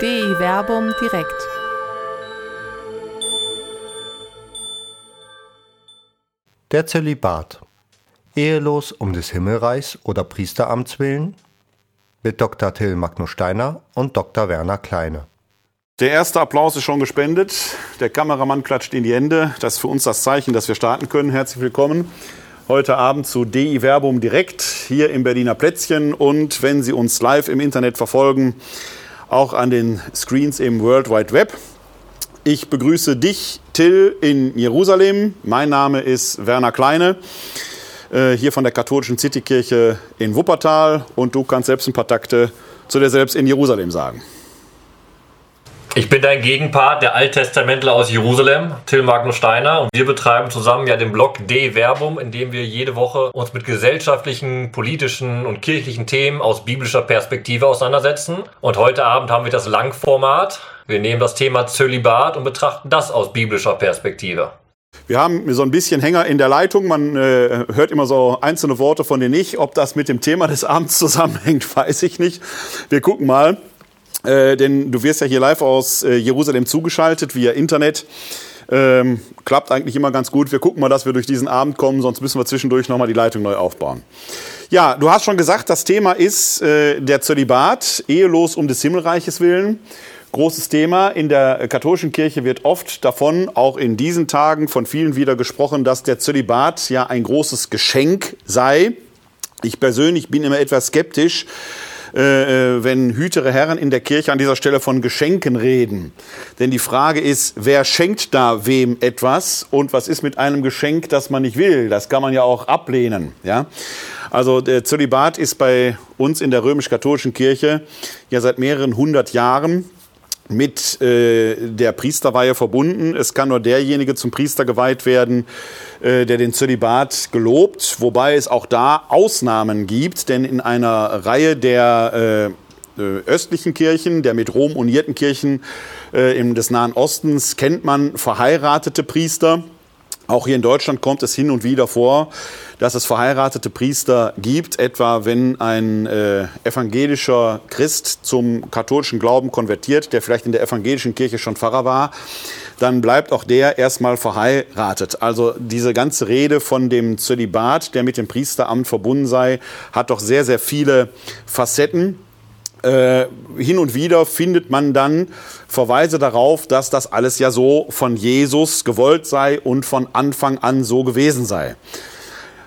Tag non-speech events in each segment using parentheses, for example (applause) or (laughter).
Dei Verbum direkt. Der Zölibat. Ehelos um des Himmelreichs oder Priesteramts willen? Mit Dr. Till Magnus Steiner und Dr. Werner Kleine. Der erste Applaus ist schon gespendet. Der Kameramann klatscht in die Hände. Das ist für uns das Zeichen, dass wir starten können. Herzlich willkommen heute Abend zu DI Verbum direkt hier im Berliner Plätzchen. Und wenn Sie uns live im Internet verfolgen, auch an den Screens im World Wide Web. Ich begrüße dich, Till, in Jerusalem. Mein Name ist Werner Kleine, äh, hier von der katholischen Citykirche in Wuppertal. Und du kannst selbst ein paar Takte zu dir selbst in Jerusalem sagen. Ich bin dein Gegenpart, der Alttestamentler aus Jerusalem, Till Magnus Steiner. Und wir betreiben zusammen ja den Blog De Verbum, in dem wir jede Woche uns mit gesellschaftlichen, politischen und kirchlichen Themen aus biblischer Perspektive auseinandersetzen. Und heute Abend haben wir das Langformat. Wir nehmen das Thema Zölibat und betrachten das aus biblischer Perspektive. Wir haben so ein bisschen Hänger in der Leitung. Man äh, hört immer so einzelne Worte von denen nicht. Ob das mit dem Thema des Abends zusammenhängt, (laughs) weiß ich nicht. Wir gucken mal. Äh, denn du wirst ja hier live aus äh, Jerusalem zugeschaltet via Internet. Ähm, klappt eigentlich immer ganz gut. Wir gucken mal, dass wir durch diesen Abend kommen, sonst müssen wir zwischendurch nochmal die Leitung neu aufbauen. Ja, du hast schon gesagt, das Thema ist äh, der Zölibat, ehelos um des Himmelreiches willen. Großes Thema. In der katholischen Kirche wird oft davon, auch in diesen Tagen, von vielen wieder gesprochen, dass der Zölibat ja ein großes Geschenk sei. Ich persönlich bin immer etwas skeptisch, äh, äh, wenn hütere Herren in der Kirche an dieser Stelle von Geschenken reden. Denn die Frage ist, wer schenkt da wem etwas und was ist mit einem Geschenk, das man nicht will? Das kann man ja auch ablehnen. Ja? Also der Zölibat ist bei uns in der römisch-katholischen Kirche ja seit mehreren hundert Jahren mit äh, der Priesterweihe verbunden. Es kann nur derjenige zum Priester geweiht werden, der den Zölibat gelobt, wobei es auch da Ausnahmen gibt, denn in einer Reihe der äh, äh östlichen Kirchen, der mit Rom unierten Kirchen äh, des Nahen Ostens, kennt man verheiratete Priester. Auch hier in Deutschland kommt es hin und wieder vor, dass es verheiratete Priester gibt, etwa wenn ein äh, evangelischer Christ zum katholischen Glauben konvertiert, der vielleicht in der evangelischen Kirche schon Pfarrer war, dann bleibt auch der erstmal verheiratet. Also diese ganze Rede von dem Zölibat, der mit dem Priesteramt verbunden sei, hat doch sehr, sehr viele Facetten. Äh, hin und wieder findet man dann Verweise darauf, dass das alles ja so von Jesus gewollt sei und von Anfang an so gewesen sei.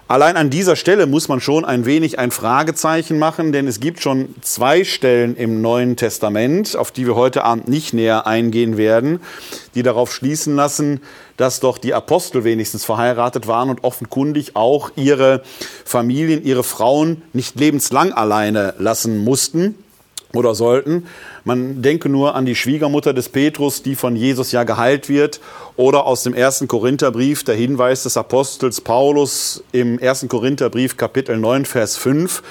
Allein an dieser Stelle muss man schon ein wenig ein Fragezeichen machen, denn es gibt schon zwei Stellen im Neuen Testament, auf die wir heute Abend nicht näher eingehen werden, die darauf schließen lassen, dass doch die Apostel wenigstens verheiratet waren und offenkundig auch ihre Familien, ihre Frauen nicht lebenslang alleine lassen mussten oder sollten. Man denke nur an die Schwiegermutter des Petrus, die von Jesus ja geheilt wird, oder aus dem ersten Korintherbrief der Hinweis des Apostels Paulus im ersten Korintherbrief Kapitel 9 Vers 5,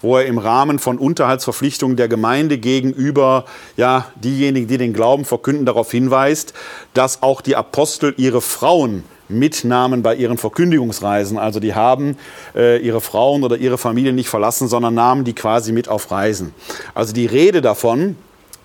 wo er im Rahmen von Unterhaltsverpflichtungen der Gemeinde gegenüber ja diejenigen, die den Glauben verkünden, darauf hinweist, dass auch die Apostel ihre Frauen mitnahmen bei ihren Verkündigungsreisen. Also die haben äh, ihre Frauen oder ihre Familien nicht verlassen, sondern nahmen die quasi mit auf Reisen. Also die Rede davon,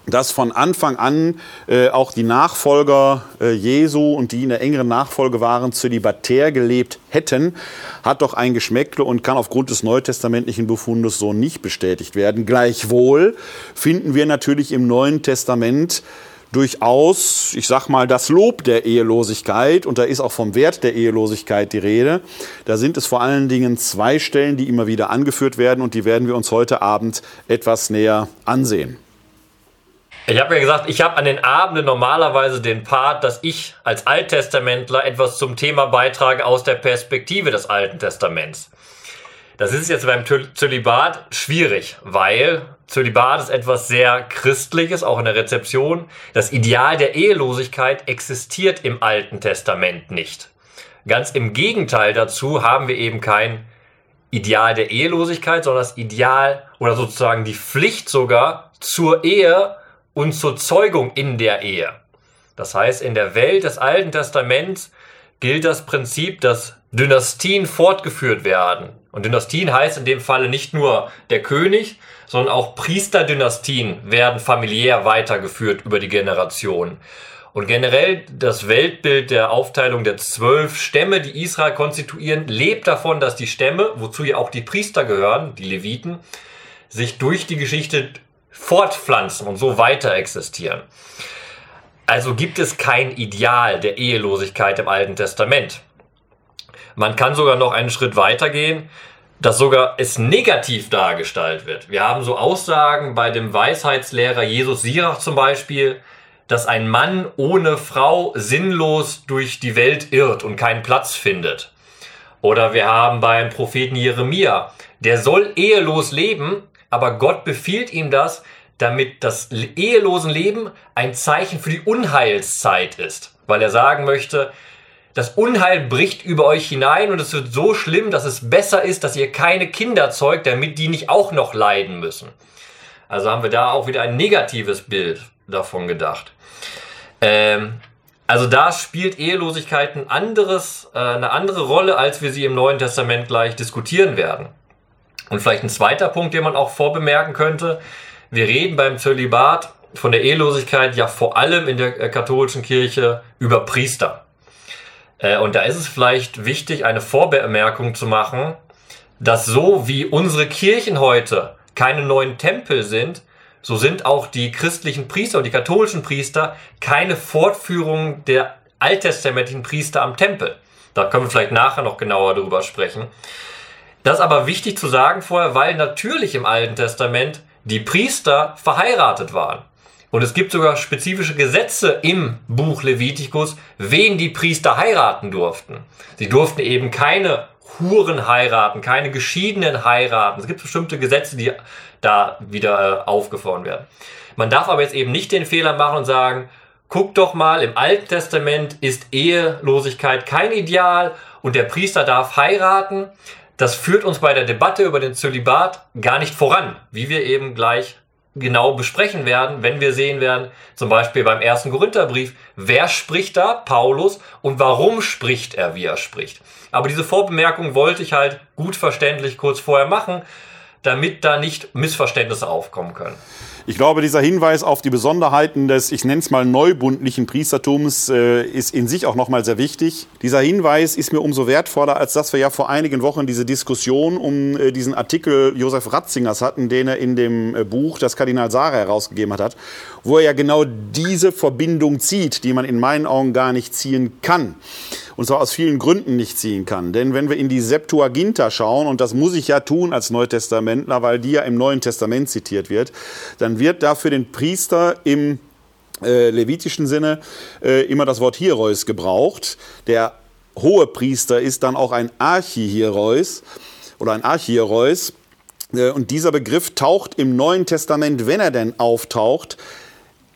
dass von Anfang an äh, auch die Nachfolger äh, Jesu und die in der engeren Nachfolge waren, zölibatär gelebt hätten, hat doch ein Geschmäckle und kann aufgrund des neutestamentlichen Befundes so nicht bestätigt werden. Gleichwohl finden wir natürlich im Neuen Testament durchaus, ich sag mal, das Lob der Ehelosigkeit und da ist auch vom Wert der Ehelosigkeit die Rede. Da sind es vor allen Dingen zwei Stellen, die immer wieder angeführt werden und die werden wir uns heute Abend etwas näher ansehen. Ich habe ja gesagt, ich habe an den Abenden normalerweise den Part, dass ich als Alttestamentler etwas zum Thema beitrage aus der Perspektive des Alten Testaments. Das ist jetzt beim Zölibat schwierig, weil Zölibat ist etwas sehr Christliches, auch in der Rezeption. Das Ideal der Ehelosigkeit existiert im Alten Testament nicht. Ganz im Gegenteil dazu haben wir eben kein Ideal der Ehelosigkeit, sondern das Ideal oder sozusagen die Pflicht sogar zur Ehe und zur Zeugung in der Ehe. Das heißt, in der Welt des Alten Testaments gilt das Prinzip, dass Dynastien fortgeführt werden, Und Dynastien heißt in dem Falle nicht nur der König, sondern auch Priesterdynastien werden familiär weitergeführt über die Generation. Und generell das Weltbild der Aufteilung der zwölf Stämme, die Israel konstituieren, lebt davon, dass die Stämme, wozu ja auch die Priester gehören, die Leviten, sich durch die Geschichte fortpflanzen und so weiter existieren. Also gibt es kein Ideal der Ehelosigkeit im Alten Testament. Man kann sogar noch einen Schritt weiter gehen, dass sogar es negativ dargestellt wird. Wir haben so Aussagen bei dem Weisheitslehrer Jesus Sirach zum Beispiel, dass ein Mann ohne Frau sinnlos durch die Welt irrt und keinen Platz findet. Oder wir haben beim Propheten Jeremia, der soll ehelos leben, aber Gott befiehlt ihm das, damit das ehelosen Leben ein Zeichen für die Unheilszeit ist, weil er sagen möchte, das Unheil bricht über euch hinein und es wird so schlimm, dass es besser ist, dass ihr keine Kinder zeugt, damit die nicht auch noch leiden müssen. Also haben wir da auch wieder ein negatives Bild davon gedacht. Ähm, also da spielt Ehelosigkeit ein anderes, äh, eine andere Rolle, als wir sie im Neuen Testament gleich diskutieren werden. Und vielleicht ein zweiter Punkt, den man auch vorbemerken könnte. Wir reden beim Zölibat von der Ehelosigkeit ja vor allem in der äh, katholischen Kirche über Priester. Äh, und da ist es vielleicht wichtig, eine Vorbemerkung zu machen, dass so wie unsere Kirchen heute keine neuen Tempel sind, so sind auch die christlichen Priester und die katholischen Priester keine Fortführung der alttestamentlichen Priester am Tempel. Da können wir vielleicht nachher noch genauer darüber sprechen. Das ist aber wichtig zu sagen vorher, weil natürlich im Alten Testament die Priester verheiratet waren. Und es gibt sogar spezifische Gesetze im Buch Levitikus, wen die Priester heiraten durften. Sie durften eben keine Huren heiraten, keine geschiedenen heiraten. Es gibt bestimmte Gesetze, die da wieder äh, aufgefahren werden. Man darf aber jetzt eben nicht den Fehler machen und sagen, guck doch mal, im Alten Testament ist Ehelosigkeit kein Ideal und der Priester darf heiraten. Das führt uns bei der Debatte über den Zölibat gar nicht voran, wie wir eben gleich genau besprechen werden, wenn wir sehen werden, zum Beispiel beim ersten Korintherbrief, wer spricht da? Paulus. Und warum spricht er, wie er spricht? Aber diese Vorbemerkung wollte ich halt gut verständlich kurz vorher machen, damit da nicht Missverständnisse aufkommen können. Ich glaube, dieser Hinweis auf die Besonderheiten des, ich nenne es mal neubundlichen Priestertums, äh, ist in sich auch nochmal sehr wichtig. Dieser Hinweis ist mir umso wertvoller, als dass wir ja vor einigen Wochen diese Diskussion um äh, diesen Artikel Josef Ratzingers hatten, den er in dem äh, Buch, das Kardinal Sara herausgegeben hat, wo er ja genau diese Verbindung zieht, die man in meinen Augen gar nicht ziehen kann und zwar aus vielen Gründen nicht ziehen kann. Denn wenn wir in die Septuaginta schauen, und das muss ich ja tun als Neutestamentler, weil die ja im Neuen Testament zitiert wird, dann wird da für den Priester im äh, levitischen Sinne äh, immer das Wort Hierois gebraucht. Der hohe Priester ist dann auch ein Archihierois oder ein Archihierois. Äh, und dieser Begriff taucht im Neuen Testament, wenn er denn auftaucht,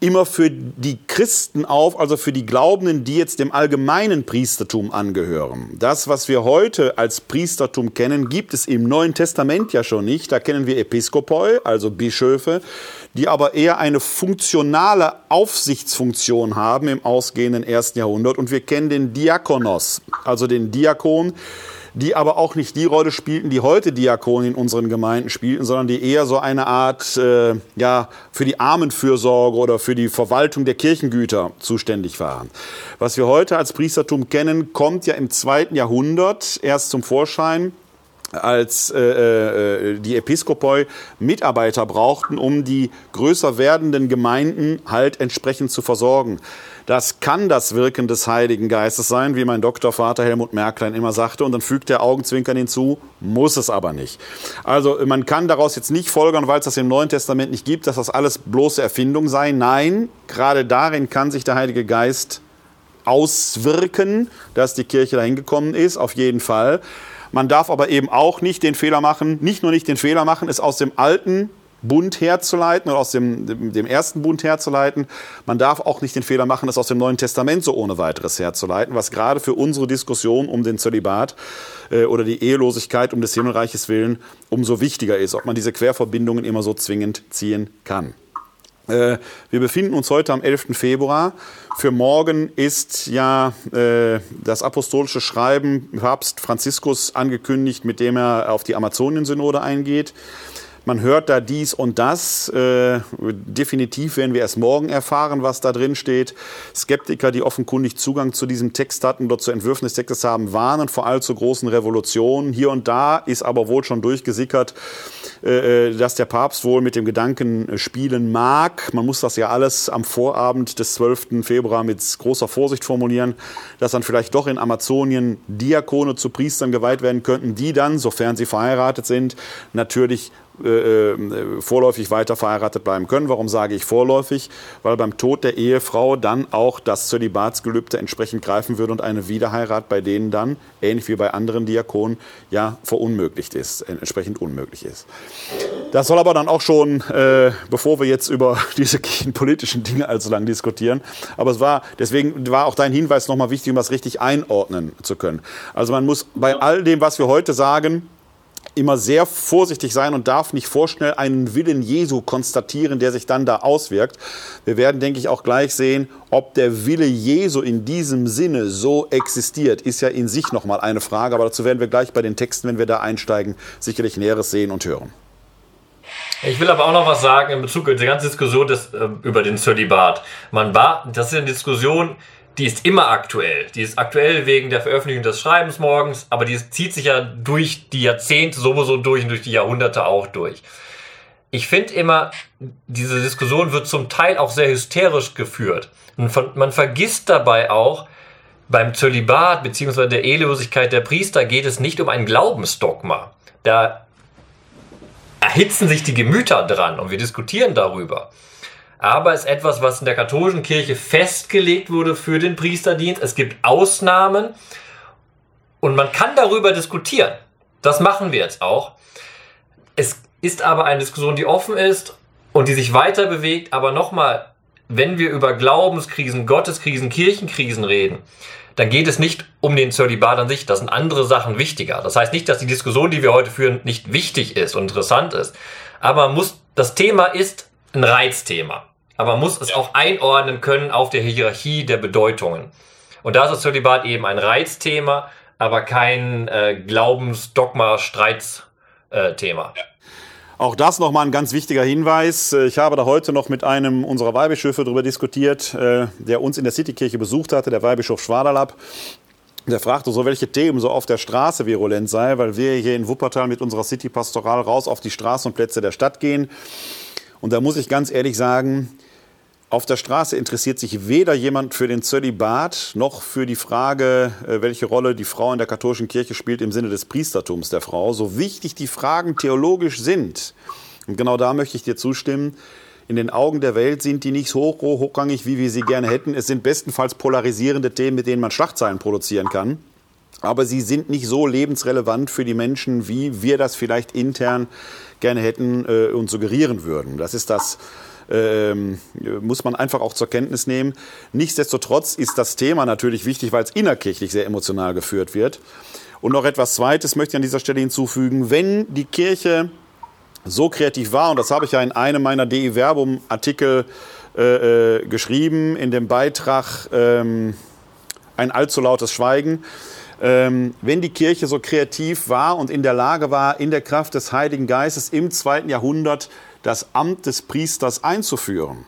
immer für die Christen auf, also für die Glaubenden, die jetzt dem allgemeinen Priestertum angehören. Das, was wir heute als Priestertum kennen, gibt es im Neuen Testament ja schon nicht. Da kennen wir Episkopoi, also Bischöfe, die aber eher eine funktionale Aufsichtsfunktion haben im ausgehenden ersten Jahrhundert. Und wir kennen den Diakonos, also den Diakon, die aber auch nicht die Rolle spielten, die heute Diakone in unseren Gemeinden spielten, sondern die eher so eine Art, äh, ja, für die Armenfürsorge oder für die Verwaltung der Kirchengüter zuständig waren. Was wir heute als Priestertum kennen, kommt ja im zweiten Jahrhundert erst zum Vorschein als äh, äh, die Episkopoi Mitarbeiter brauchten, um die größer werdenden Gemeinden halt entsprechend zu versorgen. Das kann das Wirken des Heiligen Geistes sein, wie mein Doktorvater Helmut Merklein immer sagte. Und dann fügt der Augenzwinkern hinzu, muss es aber nicht. Also man kann daraus jetzt nicht folgern, weil es das im Neuen Testament nicht gibt, dass das alles bloße Erfindung sei. Nein, gerade darin kann sich der Heilige Geist auswirken, dass die Kirche dahin gekommen ist, auf jeden Fall. Man darf aber eben auch nicht den Fehler machen, nicht nur nicht den Fehler machen, es aus dem alten Bund herzuleiten oder aus dem, dem, ersten Bund herzuleiten. Man darf auch nicht den Fehler machen, das aus dem Neuen Testament so ohne weiteres herzuleiten, was gerade für unsere Diskussion um den Zölibat äh, oder die Ehelosigkeit um des Himmelreiches willen umso wichtiger ist, ob man diese Querverbindungen immer so zwingend ziehen kann. Äh, wir befinden uns heute am 11. Februar. Für morgen ist ja äh, das apostolische Schreiben Papst Franziskus angekündigt, mit dem er auf die Amazonien-Synode eingeht. Man hört da dies und das. Äh, definitiv werden wir erst morgen erfahren, was da drin steht. Skeptiker, die offenkundig Zugang zu diesem Text hatten oder zu Entwürfen des Textes haben, warnen vor allzu großen Revolutionen. Hier und da ist aber wohl schon durchgesickert, äh, äh, dass der Papst wohl mit dem Gedanken äh, spielen mag. Man muss das ja alles am Vorabend des 12. Februar mit großer Vorsicht formulieren, dass dann vielleicht doch in Amazonien Diakone zu Priestern geweiht werden könnten, die dann, sofern sie verheiratet sind, natürlich äh, äh, vorläufig weiter verheiratet bleiben können. Warum sage ich vorläufig? Weil beim Tod der Ehefrau dann auch das Zölibatsgelübde entsprechend greifen würde und eine Wiederheirat bei denen dann, ähnlich wie bei anderen Diakonen, ja verunmöglicht ist, entsprechend unmöglich ist. Das soll aber dann auch schon, äh, bevor wir jetzt über (laughs) diese kirchenpolitischen Dinge allzu lang diskutieren, aber es war, deswegen war auch dein Hinweis nochmal wichtig, um das richtig einordnen zu können. Also man muss bei all dem, was wir heute sagen, immer sehr vorsichtig sein und darf nicht vorschnell einen Willen Jesu konstatieren, der sich dann da auswirkt. Wir werden, denke ich, auch gleich sehen, ob der Wille Jesu in diesem Sinne so existiert, ist ja in sich nochmal eine Frage. Aber dazu werden wir gleich bei den Texten, wenn wir da einsteigen, sicherlich Näheres sehen und hören. Ich will aber auch noch was sagen in Bezug auf die ganze Diskussion des, äh, über den Zölibat. Man war, das ist eine Diskussion, die ist immer aktuell. Die ist aktuell wegen der Veröffentlichung des Schreibens morgens, aber die zieht sich ja durch die Jahrzehnte sowieso durch und durch die Jahrhunderte auch durch. Ich finde immer, diese Diskussion wird zum Teil auch sehr hysterisch geführt. Und von, man vergisst dabei auch, beim Zölibat bzw. der Ehelosigkeit der Priester geht es nicht um ein Glaubensdogma. Da erhitzen sich die Gemüter dran und wir diskutieren darüber aber ist etwas, was in der katholischen Kirche festgelegt wurde für den Priesterdienst. Es gibt Ausnahmen und man kann darüber diskutieren. Das machen wir jetzt auch. Es ist aber eine Diskussion, die offen ist und die sich weiter bewegt. Aber nochmal, wenn wir über Glaubenskrisen, Gotteskrisen, Kirchenkrisen reden, dann geht es nicht um den Zölibat an sich. Das sind andere Sachen wichtiger. Das heißt nicht, dass die Diskussion, die wir heute führen, nicht wichtig ist und interessant ist. Aber muss, das Thema ist ein Reizthema aber man muss es auch einordnen können auf der Hierarchie der Bedeutungen. Und da ist das Zölibat eben ein Reizthema, aber kein äh, Glaubensdogma-Streitsthema. Ja. Auch das nochmal ein ganz wichtiger Hinweis. Ich habe da heute noch mit einem unserer Weihbischöfe darüber diskutiert, äh, der uns in der Citykirche besucht hatte, der Weihbischof Schwaderlapp. Der fragte so, welche Themen so auf der Straße virulent sei, weil wir hier in Wuppertal mit unserer City Pastoral raus auf die Straßen und Plätze der Stadt gehen. Und da muss ich ganz ehrlich sagen, auf der Straße interessiert sich weder jemand für den Zölibat noch für die Frage, äh, welche Rolle die Frau in der katholischen Kirche spielt im Sinne des Priestertums der Frau. So wichtig die Fragen theologisch sind, und genau da möchte ich dir zustimmen, in den Augen der Welt sind die nicht so hoch, hochrangig, wie wir sie gerne hätten. Es sind bestenfalls polarisierende Themen, mit denen man Schlagzeilen produzieren kann. Aber sie sind nicht so lebensrelevant für die Menschen, wie wir das vielleicht intern gerne hätten äh, und suggerieren würden. Das ist das ähm, muss man einfach auch zur Kenntnis nehmen. Nichtsdestotrotz ist das Thema natürlich wichtig, weil es innerkirchlich sehr emotional geführt wird. Und noch etwas Zweites möchte ich an dieser Stelle hinzufügen. Wenn die Kirche so kreativ war, und das habe ich ja in einem meiner DI Verbum Artikel äh, äh, geschrieben, in dem Beitrag ähm, ein allzu lautes Schweigen, ähm, wenn die Kirche so kreativ war und in der Lage war, in der Kraft des Heiligen Geistes im zweiten Jahrhundert das Amt des Priesters einzuführen,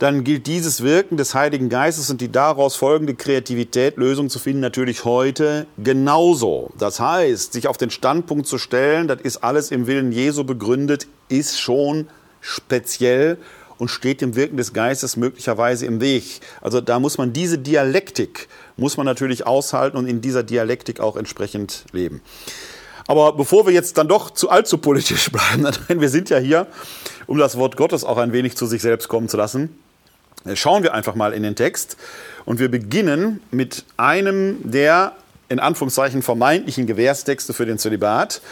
dann gilt dieses Wirken des Heiligen Geistes und die daraus folgende Kreativität, Lösungen zu finden, natürlich heute genauso. Das heißt, sich auf den Standpunkt zu stellen, das ist alles im Willen Jesu begründet, ist schon speziell und steht dem Wirken des Geistes möglicherweise im Weg. Also da muss man diese Dialektik, muss man natürlich aushalten und in dieser Dialektik auch entsprechend leben. Aber bevor wir jetzt dann doch zu allzu politisch (laughs) bleiben, denn wir sind ja hier, um das Wort Gottes auch ein wenig zu sich selbst kommen zu lassen, äh, schauen wir einfach mal in den Text. Und wir beginnen mit einem der in Anführungszeichen vermeintlichen Gewährstexte für den Zölibat.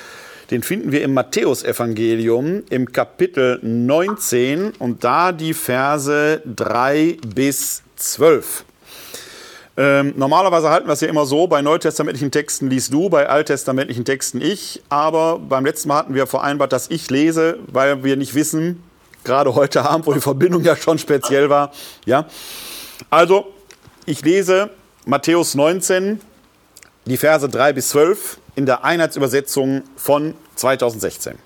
Den finden wir im Matthäusevangelium im Kapitel 19 und da die Verse 3 bis 12. Ähm, normalerweise halten wir es ja immer so, bei neutestamentlichen Texten liest du, bei alttestamentlichen Texten ich. Aber beim letzten Mal hatten wir vereinbart, dass ich lese, weil wir nicht wissen, Gerade heute Abend, wo die Verbindung ja schon speziell war. Ja. Also, ich lese Matthäus 19, die Verse 3 bis 12 in der Einheitsübersetzung von 2016.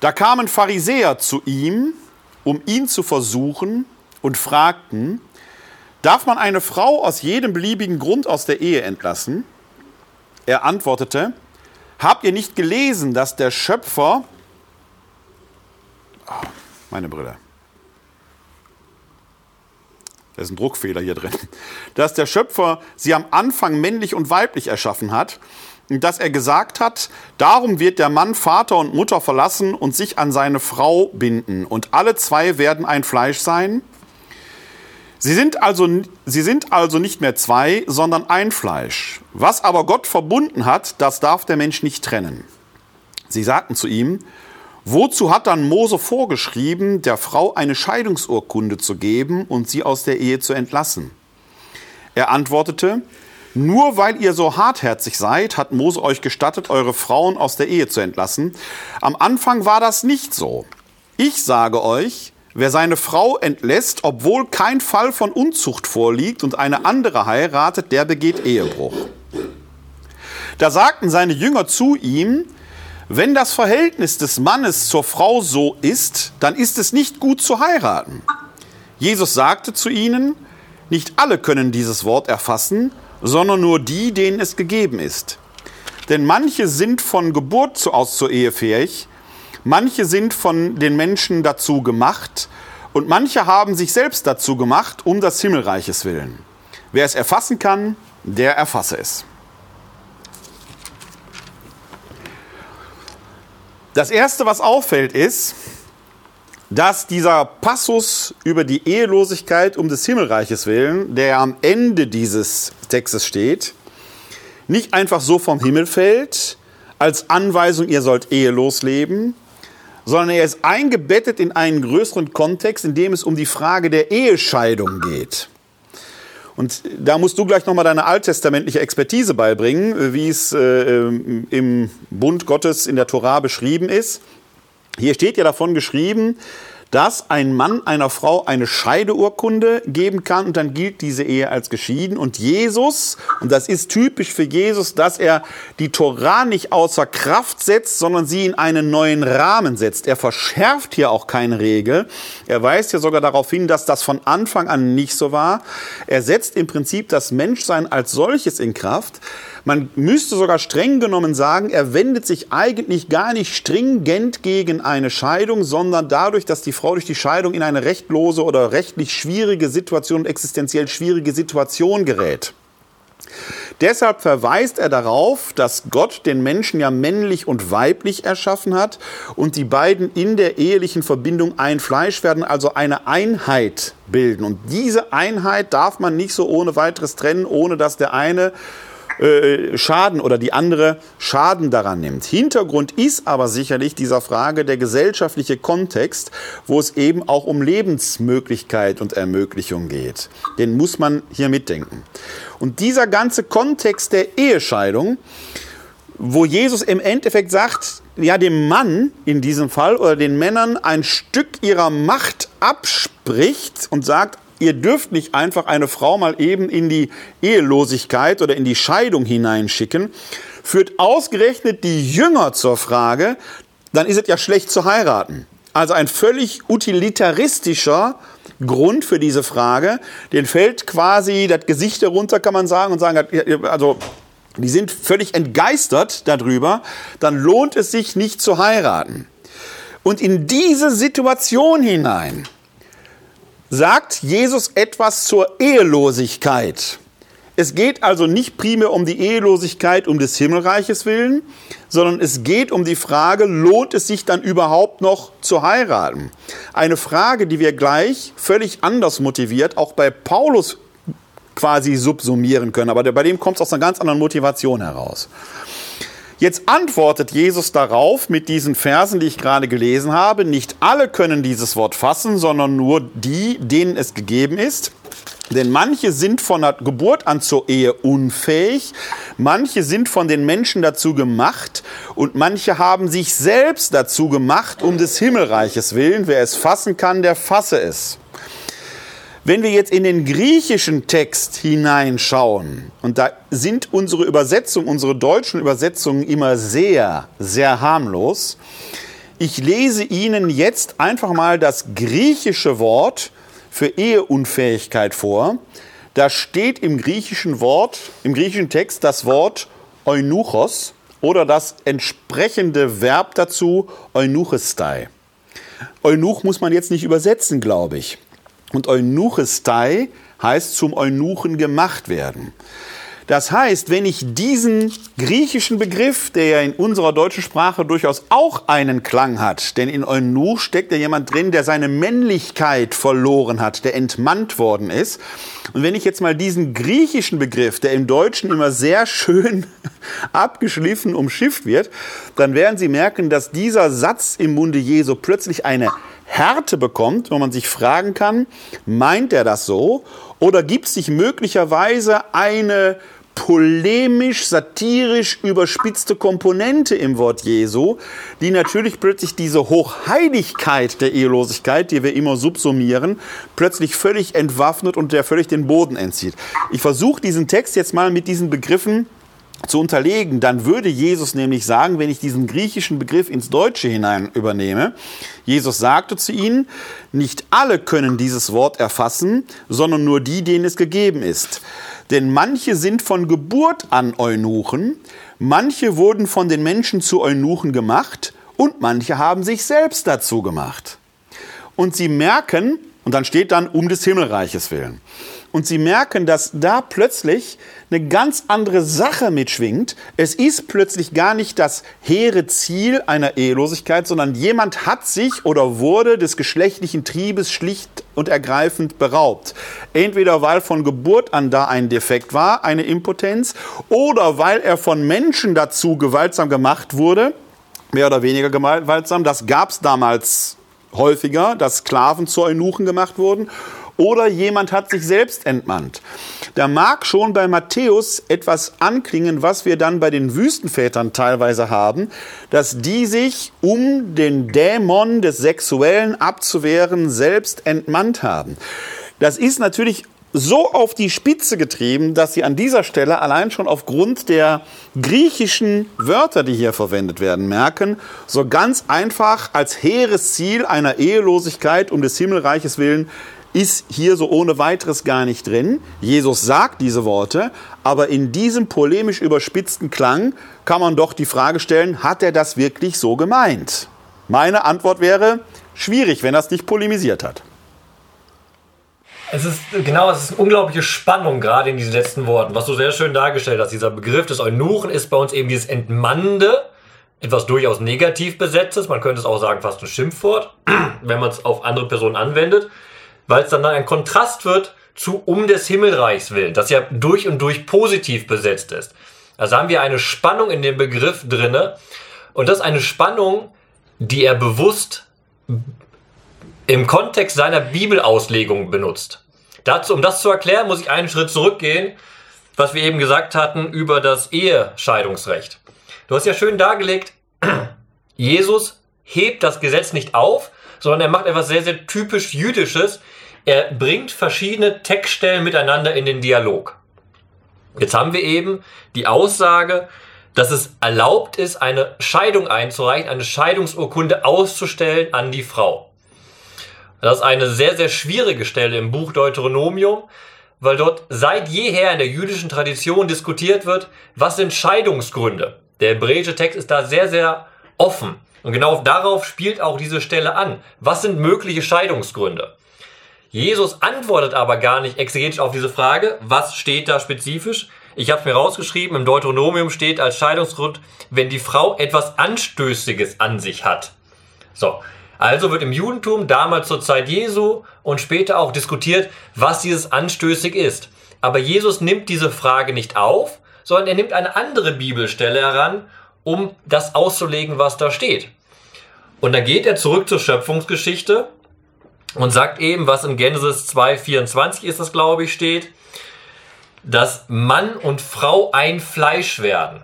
Da kamen Pharisäer zu ihm, um ihn zu versuchen und fragten, darf man eine Frau aus jedem beliebigen Grund aus der Ehe entlassen? Er antwortete, habt ihr nicht gelesen, dass der Schöpfer... Oh, meine Brille. Da ist ein Druckfehler hier drin. Dass der Schöpfer sie am Anfang männlich und weiblich erschaffen hat und dass er gesagt hat, darum wird der Mann Vater und Mutter verlassen und sich an seine Frau binden und alle zwei werden ein Fleisch sein. Sie sind also, sie sind also nicht mehr zwei, sondern ein Fleisch. Was aber Gott verbunden hat, das darf der Mensch nicht trennen. Sie sagten zu ihm, wozu hat dann Mose vorgeschrieben, der Frau eine Scheidungsurkunde zu geben und sie aus der Ehe zu entlassen? Er antwortete, nur weil ihr so hartherzig seid, hat Mose euch gestattet, eure Frauen aus der Ehe zu entlassen. Am Anfang war das nicht so. Ich sage euch, Wer seine Frau entlässt, obwohl kein Fall von Unzucht vorliegt und eine andere heiratet, der begeht Ehebruch. Da sagten seine Jünger zu ihm, wenn das Verhältnis des Mannes zur Frau so ist, dann ist es nicht gut zu heiraten. Jesus sagte zu ihnen, nicht alle können dieses Wort erfassen, sondern nur die, denen es gegeben ist. Denn manche sind von Geburt aus zur Ehe fähig, Manche sind von den Menschen dazu gemacht und manche haben sich selbst dazu gemacht, um das Himmelreiches willen. Wer es erfassen kann, der erfasse es. Das Erste, was auffällt, ist, dass dieser Passus über die Ehelosigkeit um des Himmelreiches willen, der am Ende dieses Textes steht, nicht einfach so vom Himmel fällt, als Anweisung, ihr sollt ehelos leben, sondern er ist eingebettet in einen größeren Kontext, in dem es um die Frage der Ehescheidung geht. Und da musst du gleich nochmal deine alttestamentliche Expertise beibringen, wie es äh, im Bund Gottes in der Torah beschrieben ist. Hier steht ja davon geschrieben, dass ein Mann einer Frau eine Scheideurkunde geben kann und dann gilt diese Ehe als geschieden. Und Jesus, und das ist typisch für Jesus, dass er die Torah nicht außer Kraft setzt, sondern sie in einen neuen Rahmen setzt. Er verschärft hier auch keine Regel. Er weist ja sogar darauf hin, dass das von Anfang an nicht so war. Er setzt im Prinzip das Menschsein als solches in Kraft. Man müsste sogar streng genommen sagen, er wendet sich eigentlich gar nicht stringent gegen eine Scheidung, sondern dadurch, dass die Frau durch die Scheidung in eine rechtlose oder rechtlich schwierige Situation, existenziell schwierige Situation gerät. Deshalb verweist er darauf, dass Gott den Menschen ja männlich und weiblich erschaffen hat und die beiden in der ehelichen Verbindung ein Fleisch werden, also eine Einheit bilden. Und diese Einheit darf man nicht so ohne weiteres trennen, ohne dass der eine äh, Schaden oder die andere Schaden daran nimmt. Hintergrund ist aber sicherlich dieser Frage der gesellschaftliche Kontext, wo es eben auch um Lebensmöglichkeit und Ermöglichung geht. Den muss man hier mitdenken. Und dieser ganze Kontext der Ehescheidung, wo Jesus im Endeffekt sagt, ja, dem Mann in diesem Fall oder den Männern ein Stück ihrer Macht abspricht und sagt, ihr dürft nicht einfach eine Frau mal eben in die Ehelosigkeit oder in die Scheidung hineinschicken, führt ausgerechnet die Jünger zur Frage, dann ist es ja schlecht zu heiraten. Also ein völlig utilitaristischer Grund für diese Frage. Den fällt quasi das Gesicht herunter, kann man sagen, und sagen, also die sind völlig entgeistert darüber, dann lohnt es sich nicht zu heiraten. Und in diese Situation hinein sagt Jesus etwas zur Ehelosigkeit. Es geht also nicht primär um die Ehelosigkeit um des Himmelreiches willen, sondern es geht um die Frage, lohnt es sich dann überhaupt noch zu heiraten? Eine Frage, die wir gleich völlig anders motiviert, auch bei Paulus quasi subsumieren können, aber bei dem kommt es aus einer ganz anderen Motivation heraus. Jetzt antwortet Jesus darauf mit diesen Versen, die ich gerade gelesen habe. Nicht alle können dieses Wort fassen, sondern nur die, denen es gegeben ist. Denn manche sind von der Geburt an zur Ehe unfähig, manche sind von den Menschen dazu gemacht und manche haben sich selbst dazu gemacht, um des Himmelreiches willen. Wer es fassen kann, der fasse es. Wenn wir jetzt in den griechischen Text hineinschauen, und da sind unsere Übersetzungen, unsere deutschen Übersetzungen immer sehr, sehr harmlos, ich lese Ihnen jetzt einfach mal das griechische Wort für Eheunfähigkeit vor. Da steht im griechischen Wort, im griechischen Text das Wort eunuchos oder das entsprechende Verb dazu eunuchestai. Eunuch muss man jetzt nicht übersetzen, glaube ich. Und Eunuchestai heißt zum Eunuchen gemacht werden. Das heißt, wenn ich diesen griechischen Begriff, der ja in unserer deutschen Sprache durchaus auch einen Klang hat, denn in Eunuch steckt ja jemand drin, der seine Männlichkeit verloren hat, der entmannt worden ist. Und wenn ich jetzt mal diesen griechischen Begriff, der im Deutschen immer sehr schön (laughs) abgeschliffen umschifft wird, dann werden Sie merken, dass dieser Satz im Munde Jesu plötzlich eine Härte bekommt, wo man sich fragen kann, meint er das so? Oder gibt es sich möglicherweise eine polemisch, satirisch überspitzte Komponente im Wort Jesu, die natürlich plötzlich diese Hochheiligkeit der Ehelosigkeit, die wir immer subsumieren, plötzlich völlig entwaffnet und der völlig den Boden entzieht. Ich versuche diesen Text jetzt mal mit diesen Begriffen zu unterlegen, dann würde Jesus nämlich sagen, wenn ich diesen griechischen Begriff ins Deutsche hinein übernehme, Jesus sagte zu ihnen, nicht alle können dieses Wort erfassen, sondern nur die, denen es gegeben ist. Denn manche sind von Geburt an Eunuchen, manche wurden von den Menschen zu Eunuchen gemacht und manche haben sich selbst dazu gemacht. Und sie merken, und dann steht dann um des Himmelreiches willen und sie merken, dass da plötzlich eine ganz andere Sache mitschwingt. Es ist plötzlich gar nicht das hehre Ziel einer Ehelosigkeit, sondern jemand hat sich oder wurde des geschlechtlichen Triebes schlicht und ergreifend beraubt. Entweder weil von Geburt an da ein Defekt war, eine Impotenz, oder weil er von Menschen dazu gewaltsam gemacht wurde, mehr oder weniger gewaltsam. Das gab es damals häufiger, dass Sklaven zu Eunuchen gemacht wurden oder jemand hat sich selbst entmannt. Da mag schon bei Matthäus etwas anklingen, was wir dann bei den Wüstenvätern teilweise haben, dass die sich, um den Dämon des Sexuellen abzuwehren, selbst entmannt haben. Das ist natürlich so auf die Spitze getrieben, dass sie an dieser Stelle allein schon aufgrund der griechischen Wörter, die hier verwendet werden, merken, so ganz einfach als hehres Ziel einer Ehelosigkeit um des Himmelreiches willen ist hier so ohne weiteres gar nicht drin. Jesus sagt diese Worte, aber in diesem polemisch überspitzten Klang kann man doch die Frage stellen, hat er das wirklich so gemeint? Meine Antwort wäre, schwierig, wenn er es nicht polemisiert hat. Es ist genau, es ist eine unglaubliche Spannung gerade in diesen letzten Worten, was du sehr schön dargestellt hast. Dieser Begriff des Eunuchen ist bei uns eben dieses Entmannende, etwas durchaus negativ besetztes. Man könnte es auch sagen, fast ein Schimpfwort, (clears throat) wenn man es auf andere Personen anwendet weil es dann ein Kontrast wird zu um des Himmelreichs willen, das ja durch und durch positiv besetzt ist. Also haben wir eine Spannung in dem Begriff drinne und das ist eine Spannung, die er bewusst im Kontext seiner Bibelauslegung benutzt. Dazu, um das zu erklären, muss ich einen Schritt zurückgehen, was wir eben gesagt hatten über das Ehescheidungsrecht. Du hast ja schön dargelegt, (clears throat) Jesus hebt das Gesetz nicht auf, sondern er macht etwas sehr, sehr typisch Jüdisches, er bringt verschiedene Textstellen miteinander in den Dialog. Jetzt haben wir eben die Aussage, dass es erlaubt ist, eine Scheidung einzureichen, eine Scheidungsurkunde auszustellen an die Frau. Das ist eine sehr, sehr schwierige Stelle im Buch Deuteronomium, weil dort seit jeher in der jüdischen Tradition diskutiert wird, was sind Scheidungsgründe. Der hebräische Text ist da sehr, sehr offen. Und genau darauf spielt auch diese Stelle an. Was sind mögliche Scheidungsgründe? Jesus antwortet aber gar nicht exegetisch auf diese Frage, was steht da spezifisch. Ich habe mir rausgeschrieben, im Deuteronomium steht als Scheidungsgrund, wenn die Frau etwas Anstößiges an sich hat. So, also wird im Judentum damals zur Zeit Jesu und später auch diskutiert, was dieses anstößig ist. Aber Jesus nimmt diese Frage nicht auf, sondern er nimmt eine andere Bibelstelle heran um das auszulegen, was da steht. Und dann geht er zurück zur Schöpfungsgeschichte und sagt eben, was in Genesis 2,24 ist das, glaube ich, steht, dass Mann und Frau ein Fleisch werden.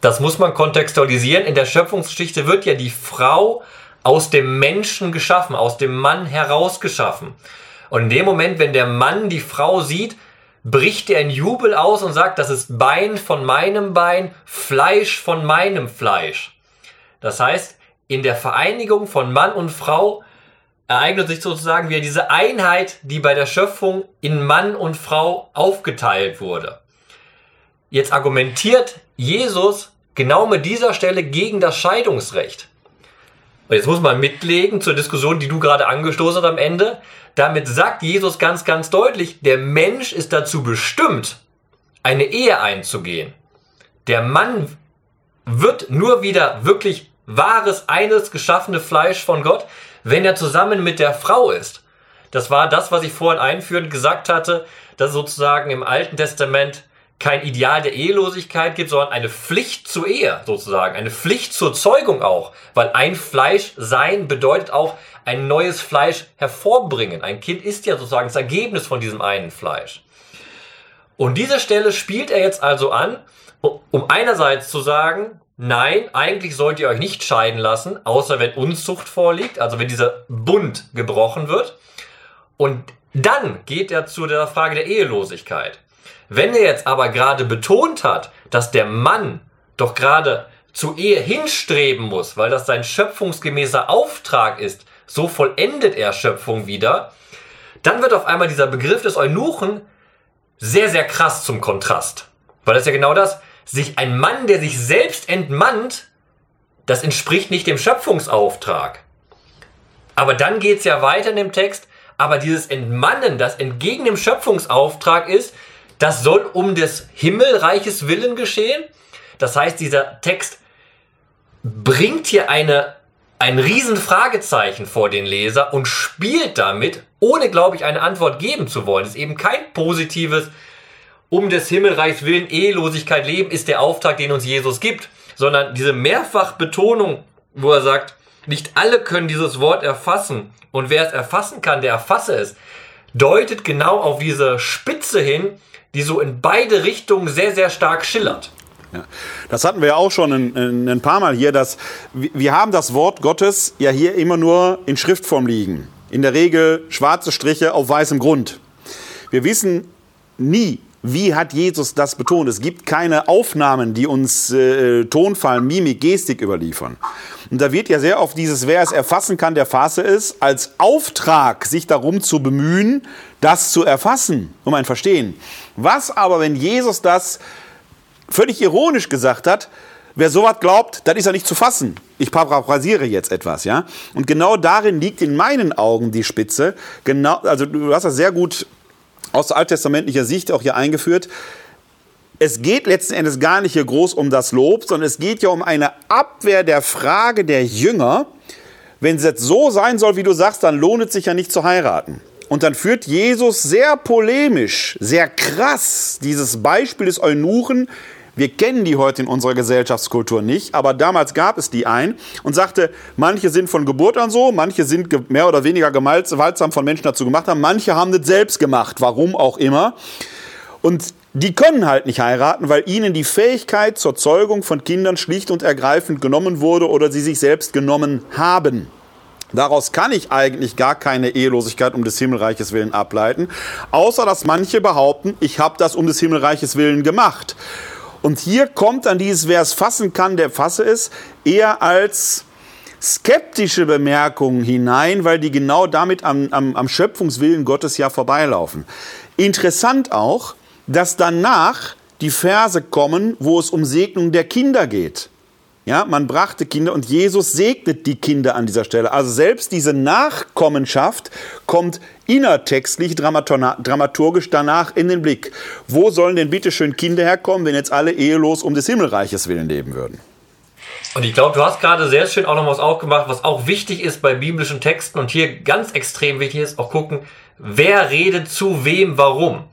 Das muss man kontextualisieren. In der Schöpfungsgeschichte wird ja die Frau aus dem Menschen geschaffen, aus dem Mann herausgeschaffen. Und in dem Moment, wenn der Mann die Frau sieht, bricht er in Jubel aus und sagt, das ist Bein von meinem Bein, Fleisch von meinem Fleisch. Das heißt, in der Vereinigung von Mann und Frau ereignet sich sozusagen wieder diese Einheit, die bei der Schöpfung in Mann und Frau aufgeteilt wurde. Jetzt argumentiert Jesus genau mit dieser Stelle gegen das Scheidungsrecht. Und jetzt muss man mitlegen zur Diskussion, die du gerade angestoßen hast am Ende. Damit sagt Jesus ganz, ganz deutlich, der Mensch ist dazu bestimmt, eine Ehe einzugehen. Der Mann wird nur wieder wirklich wahres, eines geschaffene Fleisch von Gott, wenn er zusammen mit der Frau ist. Das war das, was ich vorhin einführend gesagt hatte, dass sozusagen im Alten Testament kein Ideal der Ehelosigkeit gibt, sondern eine Pflicht zur Ehe sozusagen, eine Pflicht zur Zeugung auch, weil ein Fleisch sein bedeutet auch ein neues Fleisch hervorbringen. Ein Kind ist ja sozusagen das Ergebnis von diesem einen Fleisch. Und diese Stelle spielt er jetzt also an, um einerseits zu sagen, Nein, eigentlich sollt ihr euch nicht scheiden lassen, außer wenn Unzucht vorliegt, also wenn dieser Bund gebrochen wird. Und dann geht er zu der Frage der Ehelosigkeit. Wenn er jetzt aber gerade betont hat, dass der Mann doch gerade zur Ehe hinstreben muss, weil das sein schöpfungsgemäßer Auftrag ist, so vollendet er Schöpfung wieder, dann wird auf einmal dieser Begriff des Eunuchen sehr, sehr krass zum Kontrast. Weil das ist ja genau das, sich ein Mann, der sich selbst entmannt, das entspricht nicht dem Schöpfungsauftrag. Aber dann geht's ja weiter in dem Text, aber dieses Entmannen, das entgegen dem Schöpfungsauftrag ist, das soll um des Himmelreiches Willen geschehen. Das heißt, dieser Text bringt hier eine, ein Riesenfragezeichen vor den Leser und spielt damit, ohne, glaube ich, eine Antwort geben zu wollen. Es ist eben kein positives, um des Himmelreichs willen Ehelosigkeit leben, ist der Auftrag, den uns Jesus gibt, sondern diese Mehrfachbetonung, wo er sagt, nicht alle können dieses Wort erfassen und wer es erfassen kann, der erfasse es, deutet genau auf diese Spitze hin, die so in beide Richtungen sehr, sehr stark schillert. Ja. Das hatten wir ja auch schon ein, ein paar Mal hier, dass wir haben das Wort Gottes ja hier immer nur in Schriftform liegen. In der Regel schwarze Striche auf weißem Grund. Wir wissen nie, wie hat Jesus das betont? Es gibt keine Aufnahmen, die uns äh, Tonfall, Mimik, Gestik überliefern. Und da wird ja sehr oft dieses, wer es erfassen kann, der fasse es, als Auftrag, sich darum zu bemühen, das zu erfassen, um ein Verstehen. Was aber, wenn Jesus das völlig ironisch gesagt hat, wer sowas glaubt, das ist ja nicht zu fassen. Ich paraphrasiere jetzt etwas, ja. Und genau darin liegt in meinen Augen die Spitze. Genau, also du hast das sehr gut aus alttestamentlicher Sicht auch hier eingeführt. Es geht letzten Endes gar nicht hier groß um das Lob, sondern es geht ja um eine Abwehr der Frage der Jünger. Wenn es jetzt so sein soll, wie du sagst, dann lohnt es sich ja nicht zu heiraten. Und dann führt Jesus sehr polemisch, sehr krass dieses Beispiel des Eunuchen wir kennen die heute in unserer Gesellschaftskultur nicht, aber damals gab es die ein und sagte, manche sind von Geburt an so, manche sind mehr oder weniger gewaltsam von Menschen dazu gemacht haben, manche haben das selbst gemacht, warum auch immer. Und die können halt nicht heiraten, weil ihnen die Fähigkeit zur Zeugung von Kindern schlicht und ergreifend genommen wurde oder sie sich selbst genommen haben. Daraus kann ich eigentlich gar keine Ehelosigkeit um des Himmelreiches willen ableiten, außer dass manche behaupten, ich habe das um des Himmelreiches willen gemacht. Und hier kommt dann dieses, wer es fassen kann, der fasse es, eher als skeptische Bemerkungen hinein, weil die genau damit am, am, am Schöpfungswillen Gottes ja vorbeilaufen. Interessant auch, dass danach die Verse kommen, wo es um Segnung der Kinder geht. Ja, man brachte Kinder und Jesus segnet die Kinder an dieser Stelle. Also selbst diese Nachkommenschaft kommt innertextlich, dramaturgisch danach in den Blick. Wo sollen denn bitte schön Kinder herkommen, wenn jetzt alle ehelos um des Himmelreiches willen leben würden? Und ich glaube, du hast gerade sehr schön auch noch was aufgemacht, was auch wichtig ist bei biblischen Texten und hier ganz extrem wichtig ist, auch gucken, wer redet zu wem warum.